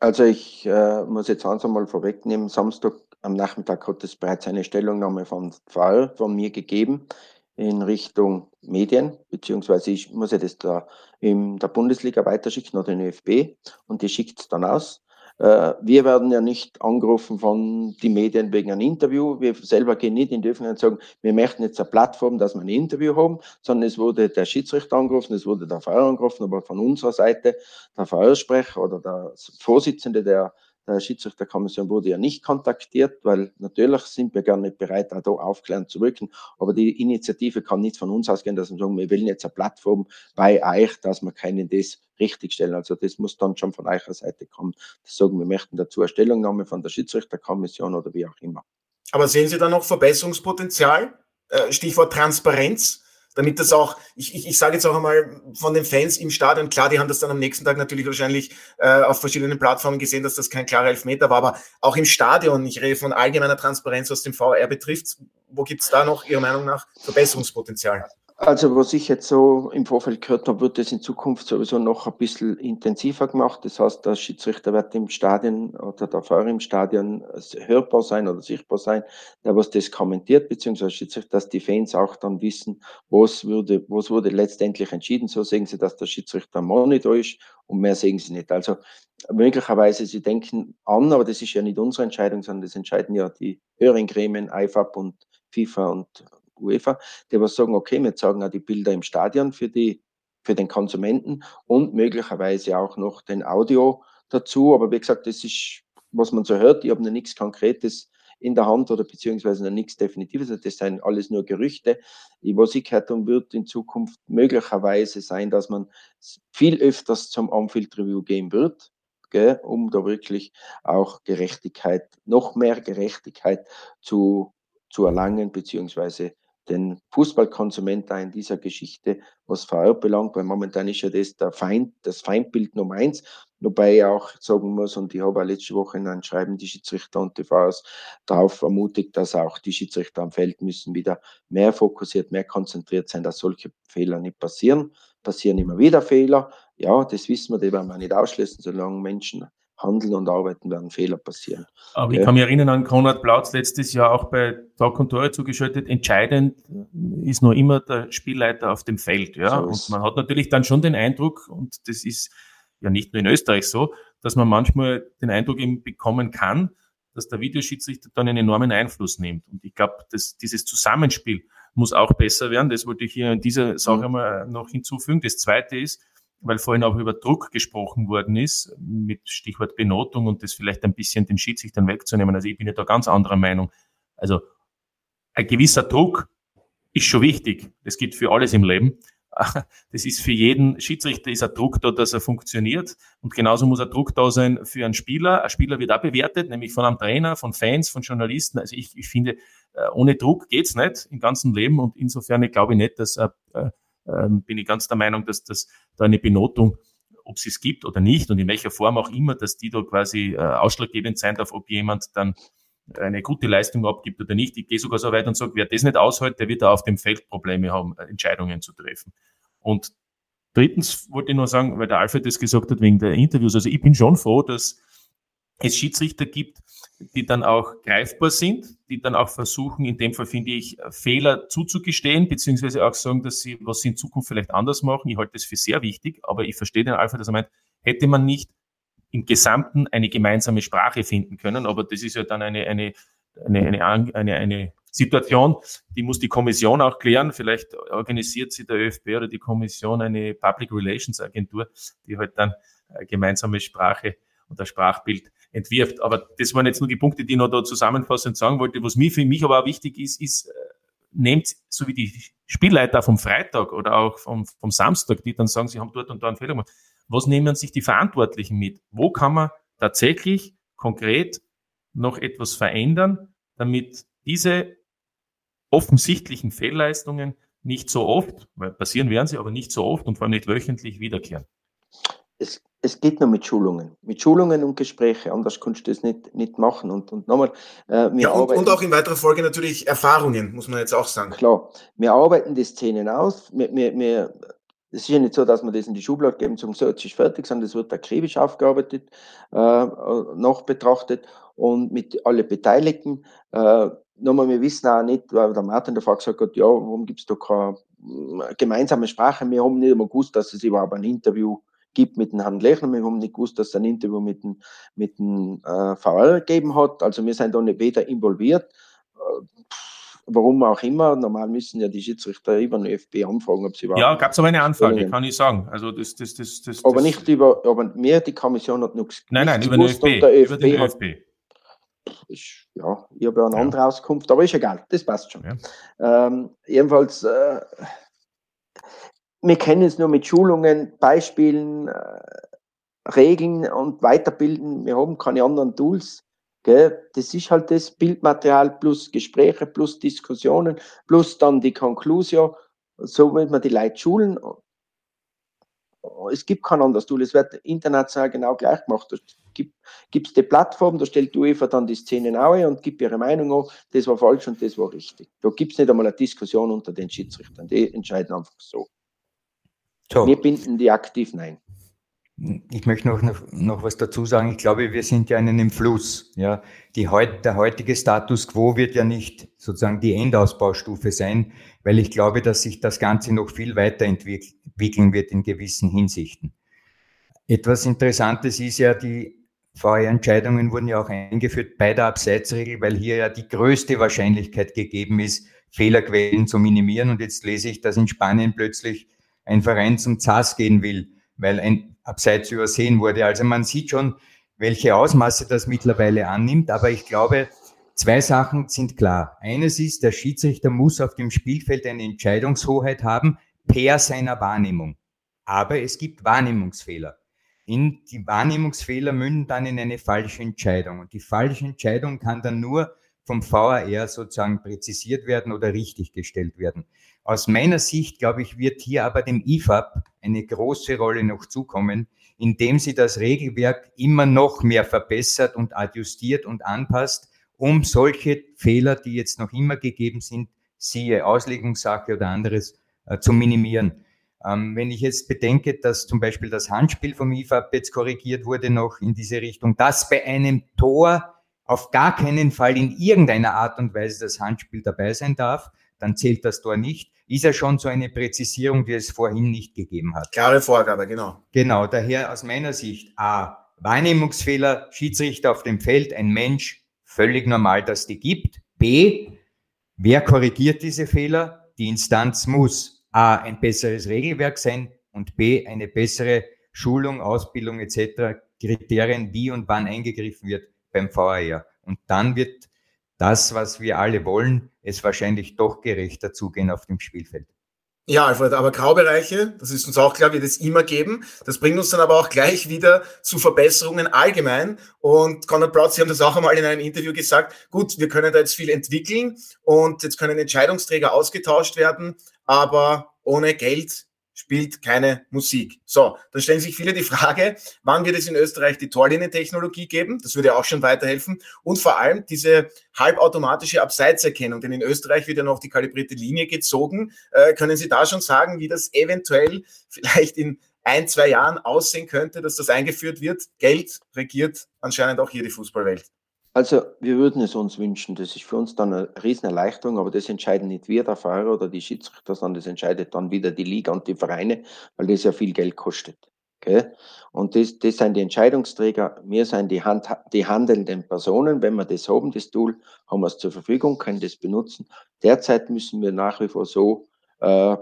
Also ich äh, muss jetzt eins einmal vorwegnehmen, Samstag am Nachmittag hat es bereits eine Stellungnahme von Fall von mir gegeben in Richtung Medien, beziehungsweise ich muss ja das da in der Bundesliga weiterschicken oder in ÖFB und die schickt es dann aus. Äh, wir werden ja nicht angerufen von den Medien wegen einem Interview. Wir selber gehen nicht in die Öffentlichkeit und sagen, wir möchten jetzt eine Plattform, dass wir ein Interview haben, sondern es wurde der Schiedsrichter angerufen, es wurde der VR angerufen, aber von unserer Seite der VR-Sprecher oder der Vorsitzende der der Schiedsrichterkommission wurde ja nicht kontaktiert, weil natürlich sind wir nicht bereit, da aufklären zu wirken. Aber die Initiative kann nicht von uns ausgehen, dass wir sagen, wir wollen jetzt eine Plattform bei euch, dass wir keinen das richtigstellen. Also das muss dann schon von eurer Seite kommen. Das sagen, wir möchten dazu eine Stellungnahme von der Schiedsrichterkommission oder wie auch immer. Aber sehen Sie da noch Verbesserungspotenzial? Äh, Stichwort Transparenz? Damit das auch, ich, ich, ich sage jetzt auch einmal von den Fans im Stadion, klar, die haben das dann am nächsten Tag natürlich wahrscheinlich äh, auf verschiedenen Plattformen gesehen, dass das kein klarer Elfmeter war, aber auch im Stadion, ich rede von allgemeiner Transparenz, was den VR betrifft, wo gibt es da noch Ihrer Meinung nach Verbesserungspotenzial? Also was ich jetzt so im Vorfeld gehört habe, wird das in Zukunft sowieso noch ein bisschen intensiver gemacht. Das heißt, der Schiedsrichter wird im Stadion oder der Fahrer im Stadion hörbar sein oder sichtbar sein, der was das kommentiert, beziehungsweise Schiedsrichter, dass die Fans auch dann wissen, was wurde, was wurde letztendlich entschieden. So sehen sie, dass der Schiedsrichter Monitor ist und mehr sehen sie nicht. Also möglicherweise, sie denken an, aber das ist ja nicht unsere Entscheidung, sondern das entscheiden ja die höheren Gremien, IFAB und FIFA und UEFA, die was sagen, okay, wir zeigen auch die Bilder im Stadion für die, für den Konsumenten und möglicherweise auch noch den Audio dazu. Aber wie gesagt, das ist, was man so hört. Ich habe noch nichts Konkretes in der Hand oder beziehungsweise noch nichts Definitives. Also das sind alles nur Gerüchte. Was ich gehört habe, wird in Zukunft möglicherweise sein, dass man viel öfters zum On-Field Review gehen wird. Um da wirklich auch Gerechtigkeit, noch mehr Gerechtigkeit zu, zu erlangen, beziehungsweise den Fußballkonsument da in dieser Geschichte, was VR belangt, weil momentan ist ja das der Feind, das Feindbild Nummer eins, wobei ich auch sagen muss, und ich habe auch letzte Woche in einem Schreiben die Schiedsrichter und die VRs darauf ermutigt, dass auch die Schiedsrichter am Feld müssen wieder mehr fokussiert, mehr konzentriert sein, dass solche Fehler nicht passieren. Passieren immer wieder Fehler. Ja, das wissen wir, die werden wir nicht ausschließen, solange Menschen Handeln und Arbeiten werden Fehler passieren. Aber ja. ich kann mich erinnern an Konrad Plautz letztes Jahr auch bei Talk und Tore zugeschaltet. Entscheidend ist nur immer der Spielleiter auf dem Feld. Ja? So und man hat natürlich dann schon den Eindruck, und das ist ja nicht nur in Österreich so, dass man manchmal den Eindruck eben bekommen kann, dass der Videoschiedsrichter dann einen enormen Einfluss nimmt. Und ich glaube, dass dieses Zusammenspiel muss auch besser werden. Das wollte ich hier in dieser Sache mhm. mal noch hinzufügen. Das zweite ist, weil vorhin auch über Druck gesprochen worden ist, mit Stichwort Benotung und das vielleicht ein bisschen den Schiedsrichtern wegzunehmen. Also ich bin ja da ganz anderer Meinung. Also ein gewisser Druck ist schon wichtig. Das gilt für alles im Leben. Das ist für jeden Schiedsrichter ist ein Druck da, dass er funktioniert. Und genauso muss ein Druck da sein für einen Spieler. Ein Spieler wird auch bewertet, nämlich von einem Trainer, von Fans, von Journalisten. Also ich, ich finde, äh, ohne Druck geht's nicht im ganzen Leben. Und insofern ich glaube ich nicht, dass ein ähm, bin ich ganz der Meinung, dass das da eine Benotung, ob es es gibt oder nicht und in welcher Form auch immer, dass die da quasi äh, ausschlaggebend sein darf, ob jemand dann eine gute Leistung abgibt oder nicht. Ich gehe sogar so weit und sage, wer das nicht aushält, der wird da auf dem Feld Probleme haben, äh, Entscheidungen zu treffen. Und drittens wollte ich nur sagen, weil der Alfred das gesagt hat wegen der Interviews, also ich bin schon froh, dass es Schiedsrichter gibt, die dann auch greifbar sind, die dann auch versuchen, in dem Fall finde ich, Fehler zuzugestehen, beziehungsweise auch sagen, dass sie, was sie in Zukunft vielleicht anders machen. Ich halte das für sehr wichtig, aber ich verstehe den Alpha, dass er meint, hätte man nicht im Gesamten eine gemeinsame Sprache finden können, aber das ist ja dann eine, eine, eine, eine, eine, eine Situation, die muss die Kommission auch klären. Vielleicht organisiert sie der ÖFB oder die Kommission eine Public Relations Agentur, die halt dann gemeinsame Sprache und das Sprachbild entwirft. Aber das waren jetzt nur die Punkte, die ich noch da zusammenfassend sagen wollte. Was mir für mich aber auch wichtig ist, ist, äh, nehmt, so wie die Spielleiter vom Freitag oder auch vom, vom Samstag, die dann sagen, sie haben dort und da einen Fehler gemacht. was nehmen sich die Verantwortlichen mit? Wo kann man tatsächlich konkret noch etwas verändern, damit diese offensichtlichen Fehlleistungen nicht so oft, weil passieren werden sie, aber nicht so oft und vor allem nicht wöchentlich wiederkehren? Es, geht nur mit Schulungen. Mit Schulungen und Gespräche, anders kannst du das nicht, nicht machen. Und, und nochmal, äh, wir ja, und, arbeiten, und auch in weiterer Folge natürlich Erfahrungen, muss man jetzt auch sagen. Klar, wir arbeiten die Szenen aus. Wir, wir, wir, es ist ja nicht so, dass wir das in die Schublade geben, zum so, jetzt ist fertig, sondern es wird akribisch aufgearbeitet, äh, noch betrachtet und mit alle Beteiligten. Äh, nochmal, wir wissen auch nicht, weil der Martin davor gesagt hat, ja, warum gibt es da keine äh, gemeinsame Sprache? Wir haben nicht einmal gewusst, dass es überhaupt ein Interview gibt mit dem Herrn Lechner. Wir haben nicht gewusst, dass es ein Interview mit dem, mit dem äh, VR gegeben hat. Also wir sind da nicht weder involviert. Äh, warum auch immer. Normal müssen ja die Schiedsrichter über den ÖFB anfragen, ob sie überhaupt. Ja, gab es aber eine Anfrage, kann ich sagen. Also das, das, das, das, aber nicht über, aber mehr die Kommission hat nichts Nein, nein, über den ÖFB. ÖFB über den ÖFB. Hat, ist, ja, ich habe ja eine andere Auskunft, aber ist egal, das passt schon. Ja. Ähm, jedenfalls, äh, wir kennen es nur mit Schulungen, Beispielen, äh, Regeln und Weiterbilden. Wir haben keine anderen Tools. Gell? Das ist halt das Bildmaterial plus Gespräche plus Diskussionen plus dann die Konklusion. So wird man die Leute schulen es gibt kein anderes Tool, es wird international genau gleich gemacht. Da gibt es die Plattform, da stellt die UEFA dann die Szenen ein und gibt ihre Meinung an, das war falsch und das war richtig. Da gibt es nicht einmal eine Diskussion unter den Schiedsrichtern, die entscheiden einfach so. So. Wir binden die aktiv nein. Ich möchte noch, noch, noch was dazu sagen. Ich glaube, wir sind ja in einem Fluss. Ja. Die, der heutige Status quo wird ja nicht sozusagen die Endausbaustufe sein, weil ich glaube, dass sich das Ganze noch viel weiterentwickeln wird in gewissen Hinsichten. Etwas Interessantes ist ja, die VR-Entscheidungen wurden ja auch eingeführt bei der Abseitsregel, weil hier ja die größte Wahrscheinlichkeit gegeben ist, Fehlerquellen zu minimieren. Und jetzt lese ich, dass in Spanien plötzlich ein Verein zum ZAS gehen will, weil ein abseits übersehen wurde. Also man sieht schon, welche Ausmaße das mittlerweile annimmt. Aber ich glaube, zwei Sachen sind klar. Eines ist, der Schiedsrichter muss auf dem Spielfeld eine Entscheidungshoheit haben per seiner Wahrnehmung. Aber es gibt Wahrnehmungsfehler. In die Wahrnehmungsfehler münden dann in eine falsche Entscheidung. Und die falsche Entscheidung kann dann nur vom VAR sozusagen präzisiert werden oder richtig gestellt werden. Aus meiner Sicht, glaube ich, wird hier aber dem IFAB eine große Rolle noch zukommen, indem sie das Regelwerk immer noch mehr verbessert und adjustiert und anpasst, um solche Fehler, die jetzt noch immer gegeben sind, siehe Auslegungssache oder anderes, äh, zu minimieren. Ähm, wenn ich jetzt bedenke, dass zum Beispiel das Handspiel vom IFAB jetzt korrigiert wurde noch in diese Richtung, dass bei einem Tor auf gar keinen Fall in irgendeiner Art und Weise das Handspiel dabei sein darf, dann zählt das Tor nicht ist ja schon so eine Präzisierung, die es vorhin nicht gegeben hat. Klare Vorgabe, genau. Genau, daher aus meiner Sicht A, Wahrnehmungsfehler, Schiedsrichter auf dem Feld, ein Mensch, völlig normal, dass die gibt. B, wer korrigiert diese Fehler? Die Instanz muss A, ein besseres Regelwerk sein und B, eine bessere Schulung, Ausbildung etc., Kriterien, wie und wann eingegriffen wird beim VAR. Und dann wird das, was wir alle wollen, es wahrscheinlich doch gerechter zugehen auf dem Spielfeld. Ja, Alfred, aber Graubereiche, das ist uns auch klar, wird es immer geben. Das bringt uns dann aber auch gleich wieder zu Verbesserungen allgemein. Und Conrad Proud, Sie haben das auch einmal in einem Interview gesagt, gut, wir können da jetzt viel entwickeln und jetzt können Entscheidungsträger ausgetauscht werden, aber ohne Geld spielt keine Musik. So, dann stellen sich viele die Frage, wann wird es in Österreich die Torlinientechnologie geben? Das würde auch schon weiterhelfen. Und vor allem diese halbautomatische Abseitserkennung, denn in Österreich wird ja noch die kalibrierte Linie gezogen. Äh, können Sie da schon sagen, wie das eventuell vielleicht in ein, zwei Jahren aussehen könnte, dass das eingeführt wird? Geld regiert anscheinend auch hier die Fußballwelt. Also wir würden es uns wünschen. Das ist für uns dann eine Riesenerleichterung, aber das entscheiden nicht wir, der Fahrer oder die Schiedsrichter, sondern das entscheidet dann wieder die Liga und die Vereine, weil das ja viel Geld kostet. Okay? Und das, das sind die Entscheidungsträger, wir sind die, Hand, die handelnden Personen. Wenn wir das haben, das Tool, haben wir es zur Verfügung, können das benutzen. Derzeit müssen wir nach wie vor so äh,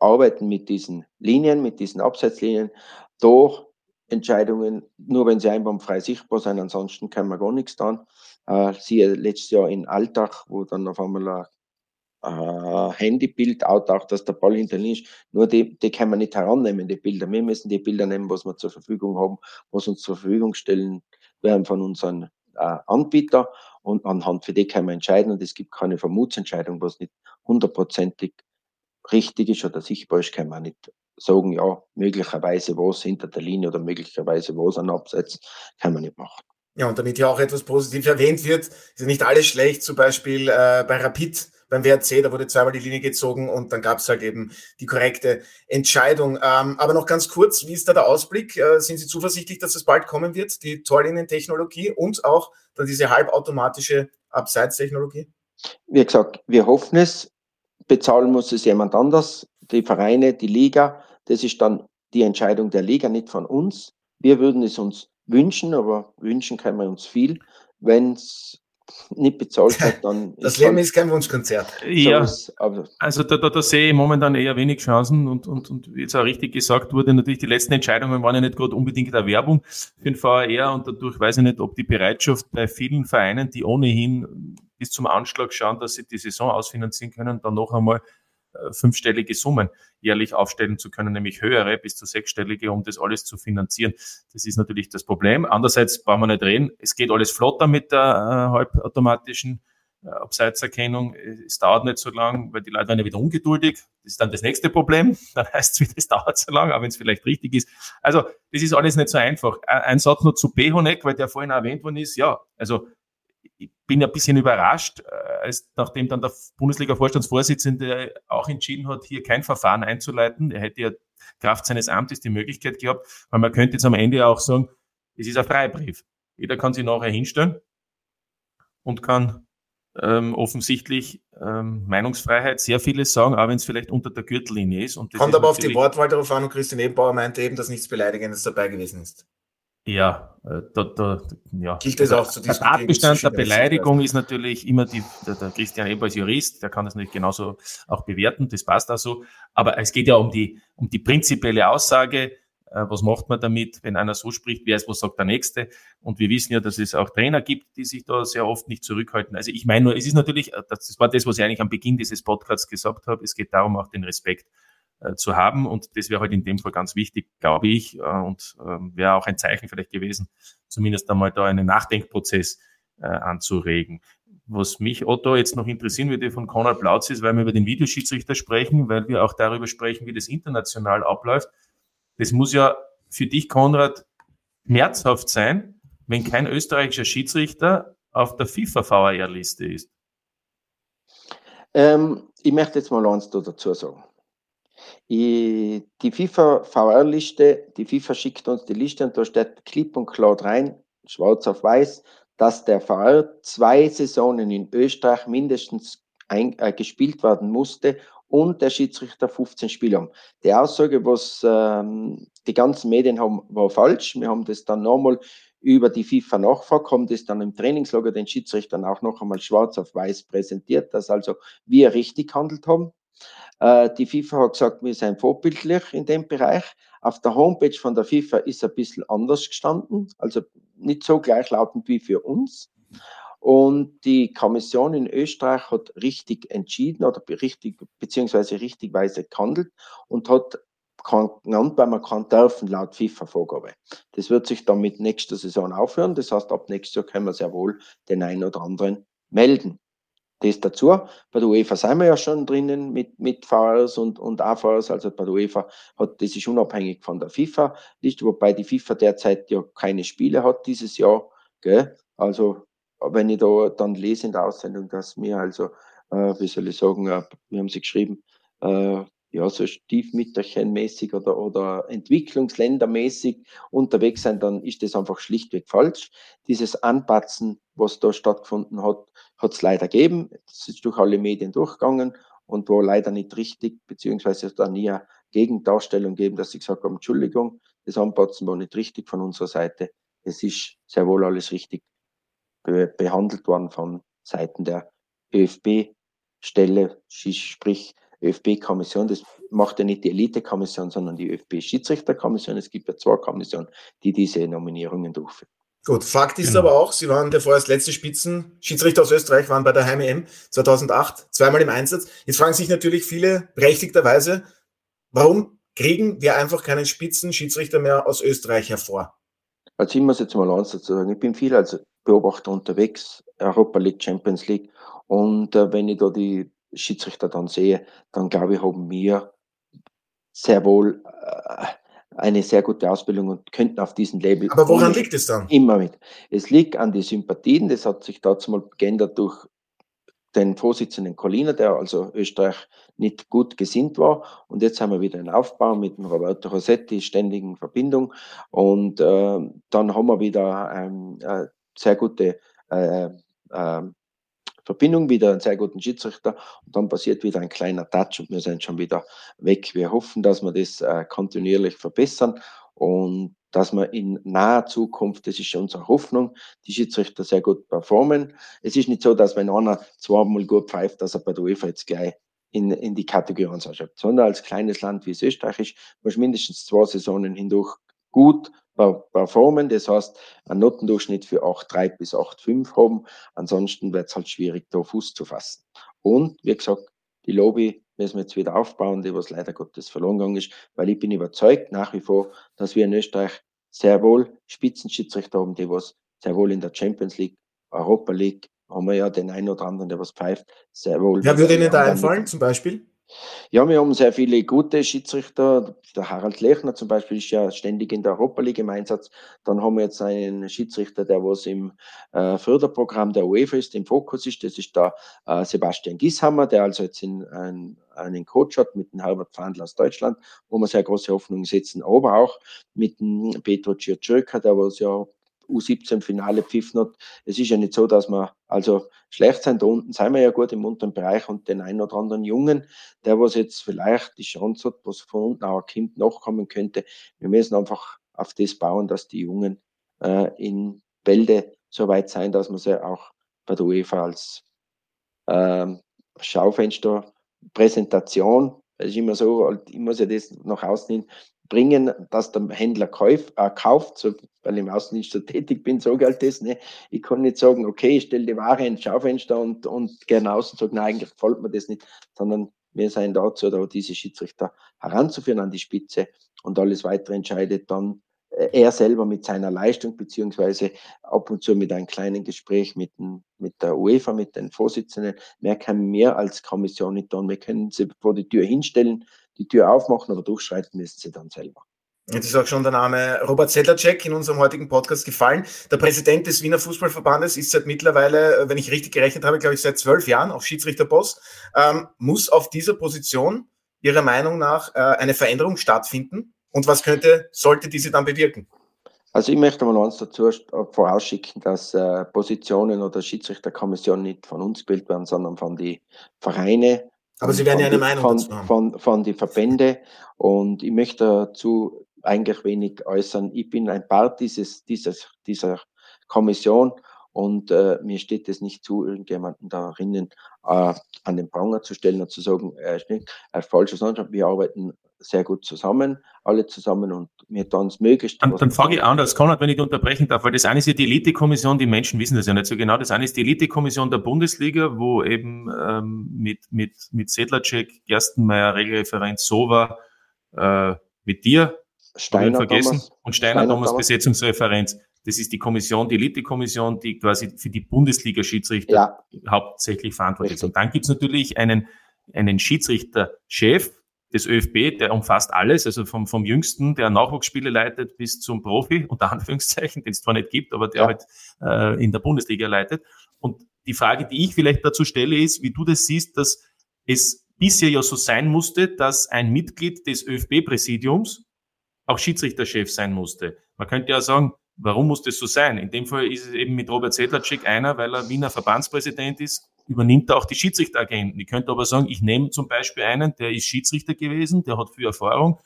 arbeiten mit diesen Linien, mit diesen Abseitslinien. Da Entscheidungen, nur wenn sie einbahnfrei sichtbar sind, ansonsten kann man gar nichts tun. Äh, siehe letztes Jahr in Alltag, wo dann auf einmal äh, Handybild auftaucht, dass der Ball hinter ist. Nur die, die kann man nicht herannehmen, die Bilder. Wir müssen die Bilder nehmen, was wir zur Verfügung haben, was uns zur Verfügung stellen werden von unseren äh, Anbietern. Und anhand für die kann man entscheiden. Und es gibt keine Vermutsentscheidung, was nicht hundertprozentig richtig ist oder sichtbar ist, kann man nicht sagen, ja, möglicherweise was hinter der Linie oder möglicherweise was an Abseits, kann man nicht machen. Ja, und damit ja auch etwas positiv erwähnt wird, ist ja nicht alles schlecht, zum Beispiel äh, bei Rapid beim WRC, da wurde zweimal die Linie gezogen und dann gab es halt eben die korrekte Entscheidung. Ähm, aber noch ganz kurz, wie ist da der Ausblick? Äh, sind Sie zuversichtlich, dass es bald kommen wird, die Torlinientechnologie und auch dann diese halbautomatische Abseitstechnologie? Wie gesagt, wir hoffen es. Bezahlen muss es jemand anders, die Vereine, die Liga. Das ist dann die Entscheidung der Liga, nicht von uns. Wir würden es uns wünschen, aber wünschen können wir uns viel. Wenn es nicht bezahlt wird, dann. das Leben ist kein Wunschkonzert. Ja, also da, da, da sehe ich momentan eher wenig Chancen und, und, und wie jetzt auch richtig gesagt wurde, natürlich die letzten Entscheidungen waren ja nicht gerade unbedingt eine Werbung für den VAR und dadurch weiß ich nicht, ob die Bereitschaft bei vielen Vereinen, die ohnehin bis zum Anschlag schauen, dass sie die Saison ausfinanzieren können, dann noch einmal fünfstellige Summen jährlich aufstellen zu können, nämlich höhere bis zu sechsstellige, um das alles zu finanzieren. Das ist natürlich das Problem. Andererseits brauchen wir nicht reden, es geht alles flotter mit der äh, halbautomatischen äh, Abseitserkennung. Es dauert nicht so lang, weil die Leute werden ja wieder ungeduldig. Das ist dann das nächste Problem. Dann heißt es wieder, es dauert so lang, auch wenn es vielleicht richtig ist. Also das ist alles nicht so einfach. Ein Satz nur zu Behonek, weil der vorhin erwähnt worden ist. Ja, also ich bin ein bisschen überrascht, äh, als nachdem dann der Bundesliga-Vorstandsvorsitzende auch entschieden hat, hier kein Verfahren einzuleiten. Er hätte ja Kraft seines Amtes die Möglichkeit gehabt, weil man könnte jetzt am Ende auch sagen, es ist ein Freibrief. Jeder kann sich nachher hinstellen und kann ähm, offensichtlich ähm, Meinungsfreiheit sehr vieles sagen, auch wenn es vielleicht unter der Gürtellinie ist. Und Kommt aber auf die Wortwahl darauf an und Christian Ebenbauer meinte eben, dass nichts Beleidigendes dabei gewesen ist. Ja, äh, da, da, ja. Gilt das auch zu Der Tatbestand der Beleidigung ist natürlich immer die, der, der Christian Eber als Jurist, der kann das natürlich genauso auch bewerten, das passt auch so. Aber es geht ja um die, um die prinzipielle Aussage, äh, was macht man damit, wenn einer so spricht, wer ist, was sagt der Nächste. Und wir wissen ja, dass es auch Trainer gibt, die sich da sehr oft nicht zurückhalten. Also ich meine nur, es ist natürlich, äh, das war das, was ich eigentlich am Beginn dieses Podcasts gesagt habe, es geht darum, auch den Respekt zu haben. Und das wäre halt in dem Fall ganz wichtig, glaube ich, äh, und ähm, wäre auch ein Zeichen vielleicht gewesen, zumindest einmal da einen Nachdenkprozess äh, anzuregen. Was mich, Otto, jetzt noch interessieren würde von Konrad Plautz ist, weil wir über den Videoschiedsrichter sprechen, weil wir auch darüber sprechen, wie das international abläuft. Das muss ja für dich, Konrad, schmerzhaft sein, wenn kein österreichischer Schiedsrichter auf der FIFA-VAR-Liste ist. Ähm, ich möchte jetzt mal eins dazu sagen. Die FIFA VR-Liste, die FIFA schickt uns die Liste und da steht klipp und klar rein, schwarz auf weiß, dass der VR zwei Saisonen in Österreich mindestens ein, äh, gespielt werden musste und der Schiedsrichter 15 Spiele haben. Die Aussage, was ähm, die ganzen Medien haben, war falsch. Wir haben das dann nochmal über die FIFA nachfragt, haben das dann im Trainingslager den Schiedsrichtern auch noch einmal schwarz auf weiß präsentiert, dass also wir richtig gehandelt haben. Äh, die FIFA hat gesagt, wir sind vorbildlich in dem Bereich. Auf der Homepage von der FIFA ist ein bisschen anders gestanden, also nicht so gleichlautend wie für uns. Und die Kommission in Österreich hat richtig entschieden oder richtig, beziehungsweise richtigweise gehandelt und hat genannt, weil man kann dürfen laut FIFA-Vorgabe. Das wird sich dann mit nächster Saison aufhören. Das heißt, ab nächstes Jahr können wir sehr wohl den einen oder anderen melden das dazu. Bei der UEFA sind wir ja schon drinnen mit, mit VRs und, und AVRs. Also bei der UEFA hat, das ist unabhängig von der FIFA nicht, wobei die FIFA derzeit ja keine Spiele hat dieses Jahr. Gell? Also, wenn ich da dann lese in der Aussendung, dass wir also, äh, wie soll ich sagen, äh, wir haben sie geschrieben, äh, ja, so Stiefmütterchenmäßig oder, oder Entwicklungsländermäßig unterwegs sein, dann ist das einfach schlichtweg falsch. Dieses Anpatzen, was da stattgefunden hat, hat es leider gegeben. Es ist durch alle Medien durchgegangen und war leider nicht richtig, beziehungsweise es da nie eine Gegendarstellung gegeben, dass ich gesagt habe, Entschuldigung, das Anpatzen war nicht richtig von unserer Seite. Es ist sehr wohl alles richtig be behandelt worden von Seiten der ÖFB-Stelle, sprich ÖFB-Kommission, das macht ja nicht die Elite-Kommission, sondern die ÖFB-Schiedsrichterkommission. Es gibt ja zwei Kommissionen, die diese Nominierungen durchführen. Gut, Fakt ist genau. aber auch, Sie waren der vorerst letzte Spitzen, Schiedsrichter aus Österreich, waren bei der Heim-EM 2008 zweimal im Einsatz. Jetzt fragen sich natürlich viele berechtigterweise, warum kriegen wir einfach keinen Spitzenschiedsrichter mehr aus Österreich hervor? Also ich muss jetzt mal eins dazu sagen, ich bin viel als Beobachter unterwegs, Europa League, Champions League und äh, wenn ich da die Schiedsrichter dann sehe, dann glaube ich, haben wir sehr wohl äh, eine sehr gute Ausbildung und könnten auf diesem Label. Aber woran liegt es dann? Immer mit. Es liegt an die Sympathien, das hat sich dazu mal geändert durch den Vorsitzenden Colina, der also Österreich nicht gut gesinnt war. Und jetzt haben wir wieder einen Aufbau mit dem Roberto Rossetti, ständigen Verbindung. Und äh, dann haben wir wieder ähm, äh, sehr gute äh, äh, Verbindung, wieder einen sehr guten Schiedsrichter und dann passiert wieder ein kleiner Touch und wir sind schon wieder weg. Wir hoffen, dass wir das äh, kontinuierlich verbessern und dass wir in naher Zukunft, das ist unsere Hoffnung, die Schiedsrichter sehr gut performen. Es ist nicht so, dass wenn einer zweimal gut pfeift, dass er bei der UEFA jetzt gleich in, in die Kategorie anschreibt, sondern als kleines Land wie es Österreich ist, muss mindestens zwei Saisonen hindurch gut performen. Das heißt, ein Notendurchschnitt für 8,3 bis 8,5 haben. Ansonsten wird es halt schwierig, da Fuß zu fassen. Und wie gesagt, die Lobby müssen wir jetzt wieder aufbauen, die was leider Gottes verloren gegangen ist, weil ich bin überzeugt nach wie vor, dass wir in Österreich sehr wohl Spitzenschiedsrichter haben, die was sehr wohl in der Champions League, Europa League, haben wir ja den einen oder anderen, der was pfeift, sehr wohl. Wer würde Ihnen da einfallen, zum Beispiel? Ja, wir haben sehr viele gute Schiedsrichter. Der Harald Lechner zum Beispiel ist ja ständig in der Europa League im Einsatz. Dann haben wir jetzt einen Schiedsrichter, der was im äh, Förderprogramm der UEFA ist, im Fokus ist. Das ist der äh, Sebastian Gishammer, der also jetzt in, ein, einen Coach hat mit dem Herbert Pfandl aus Deutschland, wo wir sehr große Hoffnungen setzen. Aber auch mit dem Petro Ciocirca, der was ja U17-Finale pfiffen hat. Es ist ja nicht so, dass wir also schlecht sind. Da unten sind wir ja gut im unteren Bereich und den einen oder anderen Jungen, der was jetzt vielleicht die Chance hat, was von unten auch ein Kind nachkommen könnte. Wir müssen einfach auf das bauen, dass die Jungen äh, in Bälde so weit sein, dass man sie auch bei der UEFA als ähm, Schaufenster Präsentation, das ist immer so, ich muss ja das nach außen hin bringen, dass der Händler kauf, äh, kauft, so, weil ich im Außendienst so tätig bin, sage ich halt das. Ne? Ich kann nicht sagen, okay, ich stelle die Ware ins Schaufenster und, und gehe außen und sage, nein, eigentlich gefällt mir das nicht, sondern wir sind dazu, da diese Schiedsrichter heranzuführen an die Spitze und alles weitere entscheidet dann äh, er selber mit seiner Leistung, beziehungsweise ab und zu mit einem kleinen Gespräch mit, mit der UEFA, mit den Vorsitzenden. Mehr können wir als Kommission nicht tun. Wir können sie vor die Tür hinstellen, die Tür aufmachen, aber durchschreiten müssen sie dann selber. Jetzt ist auch schon der Name Robert Sedlacek in unserem heutigen Podcast gefallen. Der Präsident des Wiener Fußballverbandes ist seit mittlerweile, wenn ich richtig gerechnet habe, glaube ich, seit zwölf Jahren auch Schiedsrichterboss. Ähm, muss auf dieser Position Ihrer Meinung nach äh, eine Veränderung stattfinden? Und was könnte, sollte diese dann bewirken? Also ich möchte mal eins dazu vorausschicken, dass äh, Positionen oder Schiedsrichterkommissionen nicht von uns gebildet werden, sondern von den Vereinen aber Sie werden ja eine Meinung von, dazu haben. Von, von den Verbände. Und ich möchte dazu eigentlich wenig äußern. Ich bin ein Part dieses, dieses, dieser Kommission und äh, mir steht es nicht zu, irgendjemanden darinnen äh, an den Pranger zu stellen und zu sagen, er ist nicht ein falscher Sonntag. Wir arbeiten sehr gut zusammen, alle zusammen und mir dann es möglichst. Dann, dann fange ich an, als Konrad, wenn ich unterbrechen darf, weil das eine ist ja die Elite-Kommission, die Menschen wissen das ja nicht so genau. Das eine ist die Elite-Kommission der Bundesliga, wo eben ähm, mit, mit, mit Sedlacek, Gerstenmeier, Regelreferent Sova, äh, mit dir, Steiner vergessen, Thomas, und Steiner, Steiner Thomas, Thomas Besetzungsreferenz. Das ist die Kommission, die Elite-Kommission, die quasi für die Bundesliga-Schiedsrichter ja. hauptsächlich verantwortlich ist. Und dann gibt's natürlich einen, einen Schiedsrichter-Chef, des ÖFB, der umfasst alles, also vom, vom Jüngsten, der Nachwuchsspiele leitet, bis zum Profi, unter Anführungszeichen, den es zwar nicht gibt, aber der ja. halt äh, in der Bundesliga leitet. Und die Frage, die ich vielleicht dazu stelle, ist, wie du das siehst, dass es bisher ja so sein musste, dass ein Mitglied des ÖFB-Präsidiums auch Schiedsrichterchef sein musste. Man könnte ja sagen, warum muss das so sein? In dem Fall ist es eben mit Robert Sedlacek einer, weil er Wiener Verbandspräsident ist, übernimmt er auch die Schiedsrichteragenten. Ich könnte aber sagen, ich nehme zum Beispiel einen, der ist Schiedsrichter gewesen, der hat viel Erfahrung,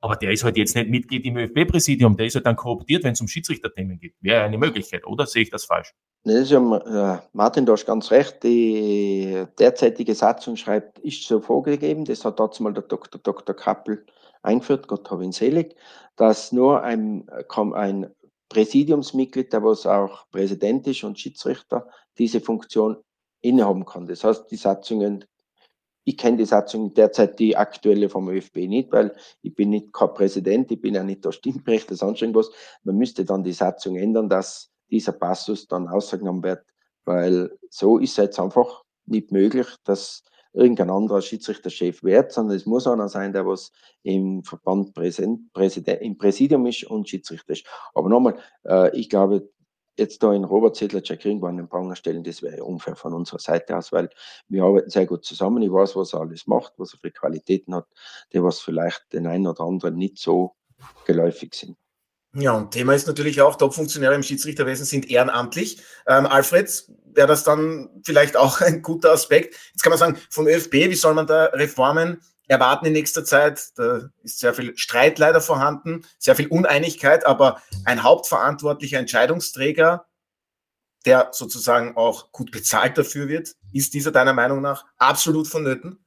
aber der ist halt jetzt nicht Mitglied im ÖFB-Präsidium, der ist halt dann kooptiert, wenn es um Schiedsrichterthemen geht. Wäre eine Möglichkeit, oder sehe ich das falsch? Nee, das ist ja, Martin, du hast ganz recht. Die derzeitige Satzung schreibt, ist so vorgegeben. Das hat dazu mal der Dr. Dr. Kappel eingeführt, Gott habe ihn selig, dass nur ein, ein Präsidiumsmitglied, der was auch Präsident ist und Schiedsrichter, diese Funktion innehaben kann. Das heißt, die Satzungen, ich kenne die Satzung derzeit die aktuelle vom ÖFB nicht, weil ich bin nicht kein Präsident, ich bin ja nicht der Stimmrecht, das sonst irgendwas. Man müsste dann die Satzung ändern, dass dieser Passus dann ausgenommen wird, weil so ist es jetzt einfach nicht möglich, dass irgendein anderer Schiedsrichterchef wird, sondern es muss einer sein, der was im Verband Präsident, Präsident, im Präsidium ist und Schiedsrichter ist. Aber nochmal, äh, ich glaube, jetzt da in Robert Sedlacek irgendwo an den Pranger stellen, das wäre unfair von unserer Seite aus, weil wir arbeiten sehr gut zusammen. Ich weiß, was er alles macht, was er für Qualitäten hat, die was vielleicht den einen oder anderen nicht so geläufig sind. Ja, und Thema ist natürlich auch, Top-Funktionäre im Schiedsrichterwesen sind ehrenamtlich. Ähm, Alfred, wäre das dann vielleicht auch ein guter Aspekt? Jetzt kann man sagen, vom ÖFB, wie soll man da Reformen erwarten in nächster Zeit? Da ist sehr viel Streit leider vorhanden, sehr viel Uneinigkeit, aber ein hauptverantwortlicher Entscheidungsträger, der sozusagen auch gut bezahlt dafür wird, ist dieser deiner Meinung nach absolut vonnöten?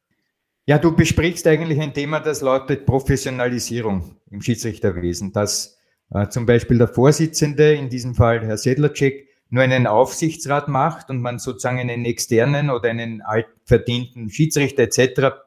Ja, du besprichst eigentlich ein Thema, das lautet Professionalisierung im Schiedsrichterwesen, dass äh, zum Beispiel der Vorsitzende, in diesem Fall Herr Sedlacek, nur einen Aufsichtsrat macht und man sozusagen einen externen oder einen altverdienten Schiedsrichter etc.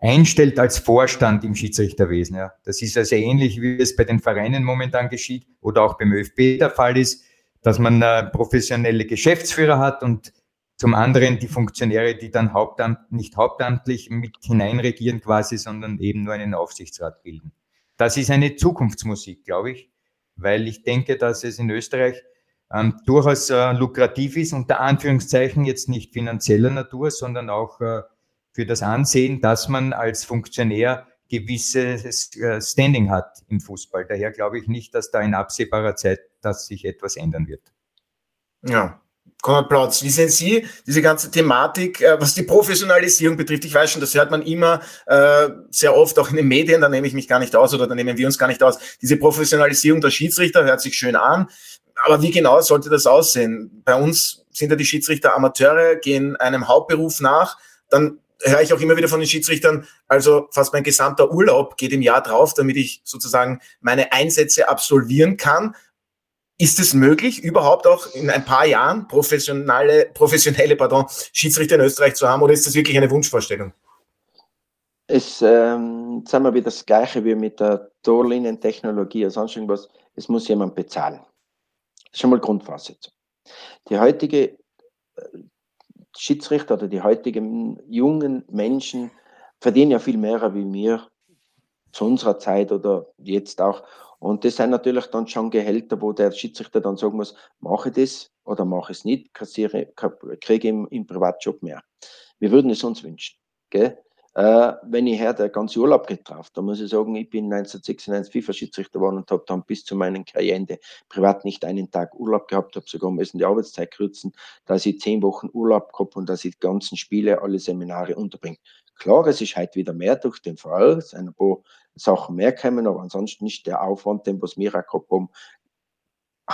einstellt als Vorstand im Schiedsrichterwesen. Ja. Das ist also ähnlich, wie es bei den Vereinen momentan geschieht oder auch beim ÖFB der Fall ist, dass man äh, professionelle Geschäftsführer hat und zum anderen die Funktionäre, die dann Hauptamt, nicht hauptamtlich mit hineinregieren quasi, sondern eben nur einen Aufsichtsrat bilden. Das ist eine Zukunftsmusik, glaube ich weil ich denke, dass es in Österreich ähm, durchaus äh, lukrativ ist, unter Anführungszeichen jetzt nicht finanzieller Natur, sondern auch äh, für das Ansehen, dass man als Funktionär gewisses äh, Standing hat im Fußball. Daher glaube ich nicht, dass da in absehbarer Zeit dass sich etwas ändern wird. Ja, Konrad Plautz, wie sehen Sie diese ganze Thematik, äh, was die Professionalisierung betrifft? Ich weiß schon, das hört man immer äh, sehr oft auch in den Medien, da nehme ich mich gar nicht aus oder da nehmen wir uns gar nicht aus. Diese Professionalisierung der Schiedsrichter hört sich schön an, aber wie genau sollte das aussehen? Bei uns sind ja die Schiedsrichter Amateure, gehen einem Hauptberuf nach, dann höre ich auch immer wieder von den Schiedsrichtern, also fast mein gesamter Urlaub geht im Jahr drauf, damit ich sozusagen meine Einsätze absolvieren kann. Ist es möglich, überhaupt auch in ein paar Jahren professionelle, professionelle pardon, Schiedsrichter in Österreich zu haben oder ist das wirklich eine Wunschvorstellung? Es ähm, sagen wir wieder das Gleiche wie mit der Torlinientechnologie oder sonst irgendwas. Es muss jemand bezahlen. Das ist schon mal Grundvoraussetzung. Die heutige äh, Schiedsrichter oder die heutigen jungen Menschen verdienen ja viel mehr wie wir zu unserer Zeit oder jetzt auch. Und das sind natürlich dann schon Gehälter, wo der Schiedsrichter dann sagen muss, mache ich das oder mache ich es nicht, kassiere, kriege im, im Privatjob mehr. Wir würden es uns wünschen. Gell? Äh, wenn ich her der ganze Urlaub getraft, dann muss ich sagen, ich bin 1996 FIFA-Schiedsrichter geworden und habe dann bis zu meinem Karriereende privat nicht einen Tag Urlaub gehabt, habe sogar müssen die Arbeitszeit kürzen, dass ich zehn Wochen Urlaub gehabt und dass ich die ganzen Spiele, alle Seminare unterbringe. Klar, es ist heute wieder mehr durch den Fall, es sind ein paar Sachen mehr kommen, aber ansonsten ist der Aufwand, den was wir auch gehabt haben,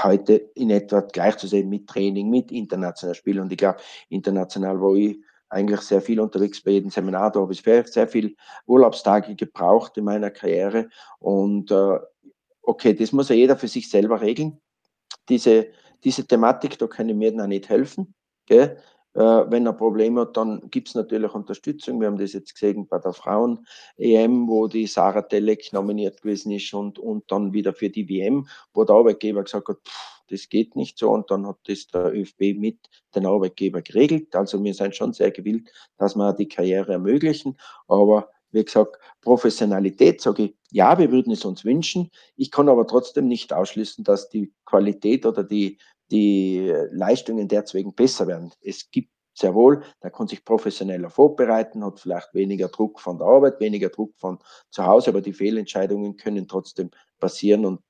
heute in etwa gleich zu sehen mit Training, mit internationalen Spielen. Und ich glaube, international, wo ich eigentlich sehr viel unterwegs bei jedem Seminar, da habe ich sehr, viel Urlaubstage gebraucht in meiner Karriere. Und äh, okay, das muss ja jeder für sich selber regeln. Diese, diese Thematik, da können wir auch nicht helfen. Gell? Äh, wenn er Probleme hat, dann gibt es natürlich Unterstützung. Wir haben das jetzt gesehen bei der Frauen-EM, wo die Sarah Telek nominiert gewesen ist und, und dann wieder für die WM, wo der Arbeitgeber gesagt hat, pff, das geht nicht so und dann hat das der ÖFB mit den Arbeitgeber geregelt. Also wir sind schon sehr gewillt, dass wir die Karriere ermöglichen, aber wie gesagt, Professionalität, sage ich, ja, wir würden es uns wünschen. Ich kann aber trotzdem nicht ausschließen, dass die Qualität oder die, die Leistungen deswegen besser werden. Es gibt sehr wohl, der kann sich professioneller vorbereiten, hat vielleicht weniger Druck von der Arbeit, weniger Druck von zu Hause, aber die Fehlentscheidungen können trotzdem passieren und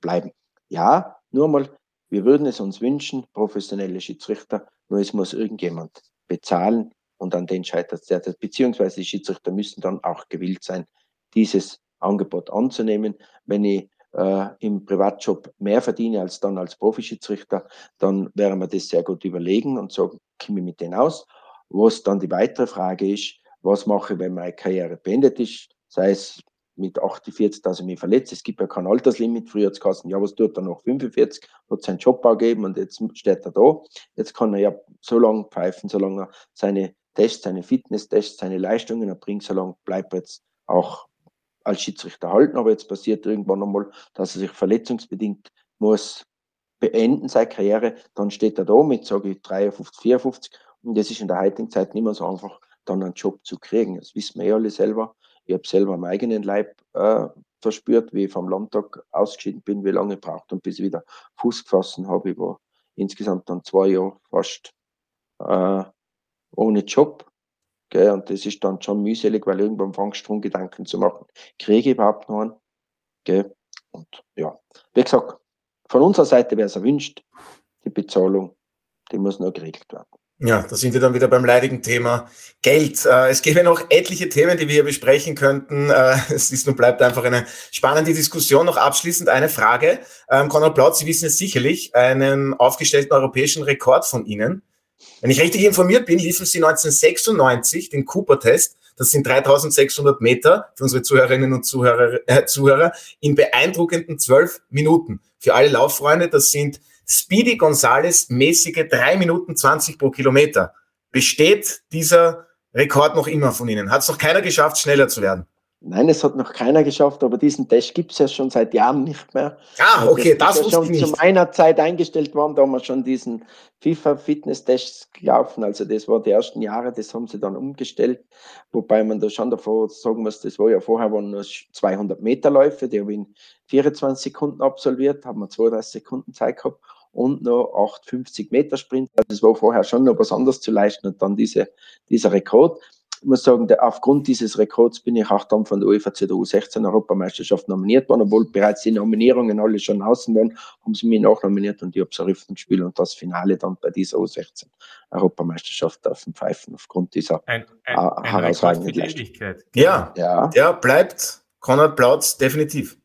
bleiben. Ja, nur mal, wir würden es uns wünschen, professionelle Schiedsrichter, nur es muss irgendjemand bezahlen und an den scheitert es. Beziehungsweise die Schiedsrichter müssen dann auch gewillt sein, dieses Angebot anzunehmen. Wenn ich äh, im Privatjob mehr verdiene als dann als Profischiedsrichter, dann werden wir das sehr gut überlegen und sagen, komme ich mit denen aus. Was dann die weitere Frage ist, was mache ich, wenn meine Karriere beendet ist, sei es mit 48, dass er mich verletzt. Es gibt ja kein Alterslimit. Früher hat es ja, was tut er noch? 45, hat seinen Job gegeben und jetzt steht er da. Jetzt kann er ja so lange pfeifen, solange er seine Tests, seine Fitness-Tests, seine Leistungen erbringt, solange bleibt er jetzt auch als Schiedsrichter halten. Aber jetzt passiert irgendwann einmal, dass er sich verletzungsbedingt muss beenden, seine Karriere. Dann steht er da mit, sage ich, 53, 54. Und das ist in der heutigen Zeit nicht mehr so einfach, dann einen Job zu kriegen. Das wissen wir ja alle selber. Ich habe selber am eigenen Leib äh, verspürt, wie ich vom Landtag ausgeschieden bin, wie lange ich braucht und bis ich wieder Fuß gefasst habe. Ich war insgesamt dann zwei Jahre fast äh, ohne Job. Gell? Und das ist dann schon mühselig, weil irgendwann fangst du Gedanken zu machen. Kriege ich überhaupt noch einen? Gell? Und ja, wie gesagt, von unserer Seite wäre es erwünscht, die Bezahlung, die muss noch geregelt werden. Ja, da sind wir dann wieder beim leidigen Thema Geld. Äh, es gäbe noch etliche Themen, die wir hier besprechen könnten. Äh, es ist und bleibt einfach eine spannende Diskussion. Noch abschließend eine Frage. Ähm, Konrad Blaut, Sie wissen es sicherlich, einen aufgestellten europäischen Rekord von Ihnen. Wenn ich richtig informiert bin, liefen Sie 1996 den Cooper-Test. Das sind 3600 Meter für unsere Zuhörerinnen und Zuhörer, äh, Zuhörer in beeindruckenden zwölf Minuten. Für alle Lauffreunde, das sind Speedy Gonzales mäßige drei Minuten 20 pro Kilometer. Besteht dieser Rekord noch immer von Ihnen? Hat es noch keiner geschafft, schneller zu werden? Nein, es hat noch keiner geschafft, aber diesen Test gibt es ja schon seit Jahren nicht mehr. Ah, okay, das, das ist ja schon zu meiner Zeit eingestellt worden, da haben wir schon diesen FIFA-Fitness-Test gelaufen. Also das war die ersten Jahre, das haben sie dann umgestellt. Wobei man da schon davor sagen muss, das war ja vorher waren nur 200 Meter Läufe, die habe ich in 24 Sekunden absolviert, haben wir 32 Sekunden Zeit gehabt und noch 850 Meter Sprint. Also es war vorher schon noch was anderes zu leisten und dann diese, dieser Rekord ich muss sagen, der, aufgrund dieses Rekords bin ich auch dann von der UEFA zu der U16 Europameisterschaft nominiert worden, obwohl bereits die Nominierungen alle schon außen waren, haben sie mich nachnominiert und ich habe das Riftspiel und das Finale dann bei dieser U16 Europameisterschaft dürfen pfeifen aufgrund dieser ein, ein, ein herausragenden Leistung. Ja, ja, ja, bleibt Konrad Plautz definitiv.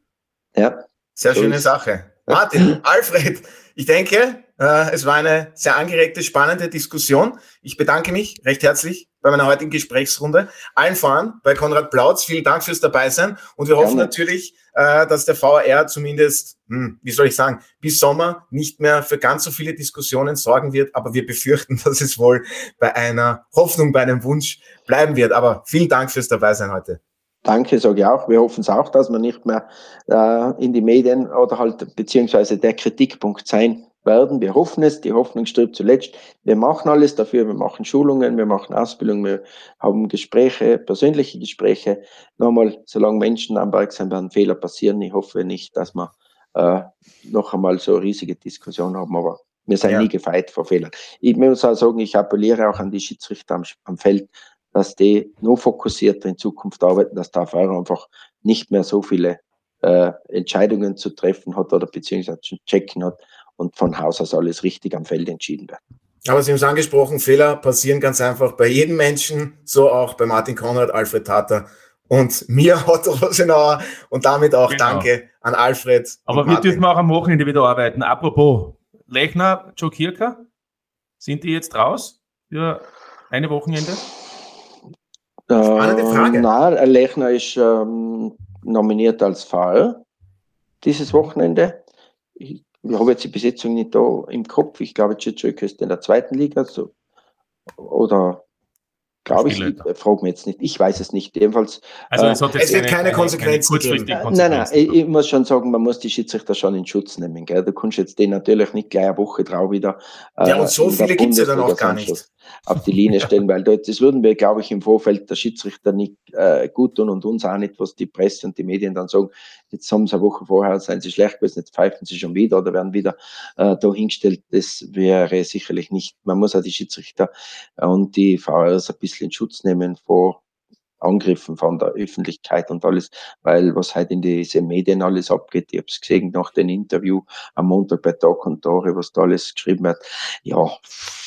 Ja. Sehr so schöne ist. Sache. Martin, Alfred, ich denke, äh, es war eine sehr angeregte, spannende Diskussion. Ich bedanke mich recht herzlich bei meiner heutigen Gesprächsrunde. Allen voran bei Konrad Plautz. Vielen Dank fürs Dabeisein. Und wir hoffen natürlich, äh, dass der VAR zumindest, hm, wie soll ich sagen, bis Sommer nicht mehr für ganz so viele Diskussionen sorgen wird. Aber wir befürchten, dass es wohl bei einer Hoffnung, bei einem Wunsch bleiben wird. Aber vielen Dank fürs Dabeisein heute. Danke, sage ich auch. Wir hoffen es auch, dass wir nicht mehr äh, in die Medien oder halt beziehungsweise der Kritikpunkt sein werden. Wir hoffen es. Die Hoffnung stirbt zuletzt. Wir machen alles dafür. Wir machen Schulungen, wir machen Ausbildung, wir haben Gespräche, persönliche Gespräche. Nochmal, solange Menschen am Berg sind, werden Fehler passieren. Ich hoffe nicht, dass wir äh, noch einmal so eine riesige Diskussion haben, aber wir sind ja. nie gefeit vor Fehlern. Ich muss auch sagen, ich appelliere auch an die Schiedsrichter am, am Feld, dass die nur fokussierter in Zukunft arbeiten, dass der Fahrer einfach nicht mehr so viele äh, Entscheidungen zu treffen hat oder beziehungsweise zu checken hat und von Haus aus alles richtig am Feld entschieden wird. Aber Sie haben es angesprochen, Fehler passieren ganz einfach bei jedem Menschen, so auch bei Martin Konrad, Alfred Tater und mir, Otto Rosenauer. Und damit auch genau. Danke an Alfred. Aber wir dürfen auch am Wochenende wieder arbeiten. Apropos Lechner, Joe Kirker, sind die jetzt raus für eine Wochenende? Spannende Frage. Äh, nein, Lechner ist ähm, nominiert als Fall dieses Wochenende. Ich, ich habe jetzt die Besetzung nicht da im Kopf. Ich glaube, Chichok ist in der zweiten Liga. So, oder Glaube ich, ich frage mich jetzt nicht. Ich weiß es nicht. Jedenfalls. Also es, hat es wird keine, Konsequenzen geben. Nein, nein, ich, ich, muss schon sagen, man muss die Schiedsrichter schon in Schutz nehmen. Gell? Du kannst jetzt den natürlich nicht gleich eine Woche drauf wieder. Äh, ja, und so viele gibt es ja dann auch gar nicht. Auf die Linie stellen, weil dort, das würden wir, glaube ich, im Vorfeld der Schiedsrichter nicht äh, gut tun und uns auch nicht, was die Presse und die Medien dann sagen. Jetzt haben sie eine Woche vorher, seien sie schlecht gewesen, jetzt pfeifen sie schon wieder oder werden wieder äh, da hingestellt. Das wäre sicherlich nicht. Man muss auch die Schiedsrichter und die VRs ein bisschen in Schutz nehmen vor Angriffen von der Öffentlichkeit und alles, weil was halt in diese Medien alles abgeht, ich habe es gesehen nach dem Interview am Montag bei Tag und Tore, was da alles geschrieben wird. Ja,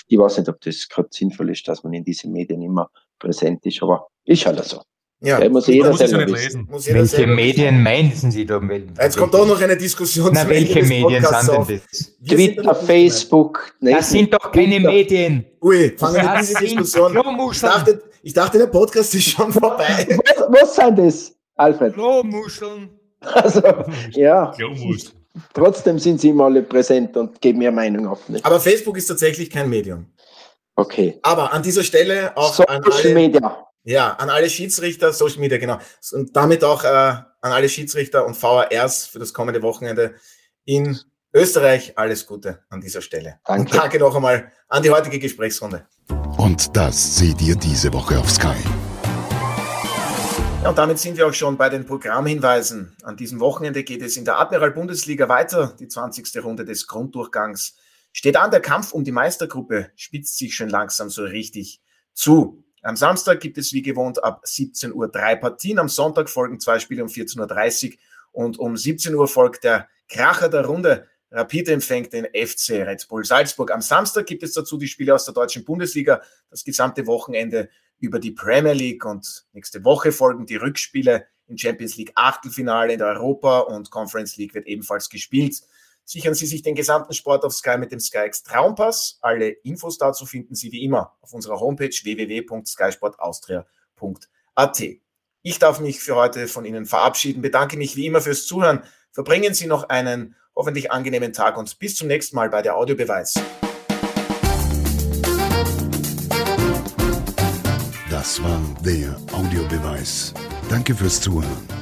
ich weiß nicht, ob das gerade sinnvoll ist, dass man in diesen Medien immer präsent ist, aber ist halt so. Ja, ja muss jeder muss selber wissen. Muss jeder welche Medien meinen Sie da? Jetzt kommt auch noch eine Diskussion Na, welche Medien sind denn das? Twitter, Facebook. Das sind doch keine Medien. Ui, fangen wir diese Diskussion. Ich dachte, ich dachte, der Podcast ist schon vorbei. was, was sind das? Alfred. Klomuscheln. Also, ja, Klomus. trotzdem sind sie immer alle präsent und geben ihre Meinung ab. Nicht? Aber Facebook ist tatsächlich kein Medium. Okay. Aber an dieser Stelle auch an Social alle, Media. Ja, an alle Schiedsrichter, Social Media, genau. Und damit auch äh, an alle Schiedsrichter und VARs für das kommende Wochenende in Österreich. Alles Gute an dieser Stelle. Danke. Und danke noch einmal an die heutige Gesprächsrunde. Und das seht ihr diese Woche auf Sky. Ja, und damit sind wir auch schon bei den Programmhinweisen. An diesem Wochenende geht es in der Admiral Bundesliga weiter. Die 20. Runde des Grunddurchgangs steht an. Der Kampf um die Meistergruppe spitzt sich schon langsam so richtig zu. Am Samstag gibt es wie gewohnt ab 17 Uhr drei Partien. Am Sonntag folgen zwei Spiele um 14.30 Uhr und um 17 Uhr folgt der Kracher der Runde. Rapid empfängt den FC Red Bull Salzburg. Am Samstag gibt es dazu die Spiele aus der deutschen Bundesliga, das gesamte Wochenende über die Premier League und nächste Woche folgen die Rückspiele im Champions League Achtelfinale in der Europa und Conference League wird ebenfalls gespielt. Sichern Sie sich den gesamten Sport auf Sky mit dem SkyX Traumpass. Alle Infos dazu finden Sie wie immer auf unserer Homepage www.skysportaustria.at. Ich darf mich für heute von Ihnen verabschieden, bedanke mich wie immer fürs Zuhören. Verbringen Sie noch einen hoffentlich angenehmen Tag und bis zum nächsten Mal bei der Audiobeweis. Das war der Audiobeweis. Danke fürs Zuhören.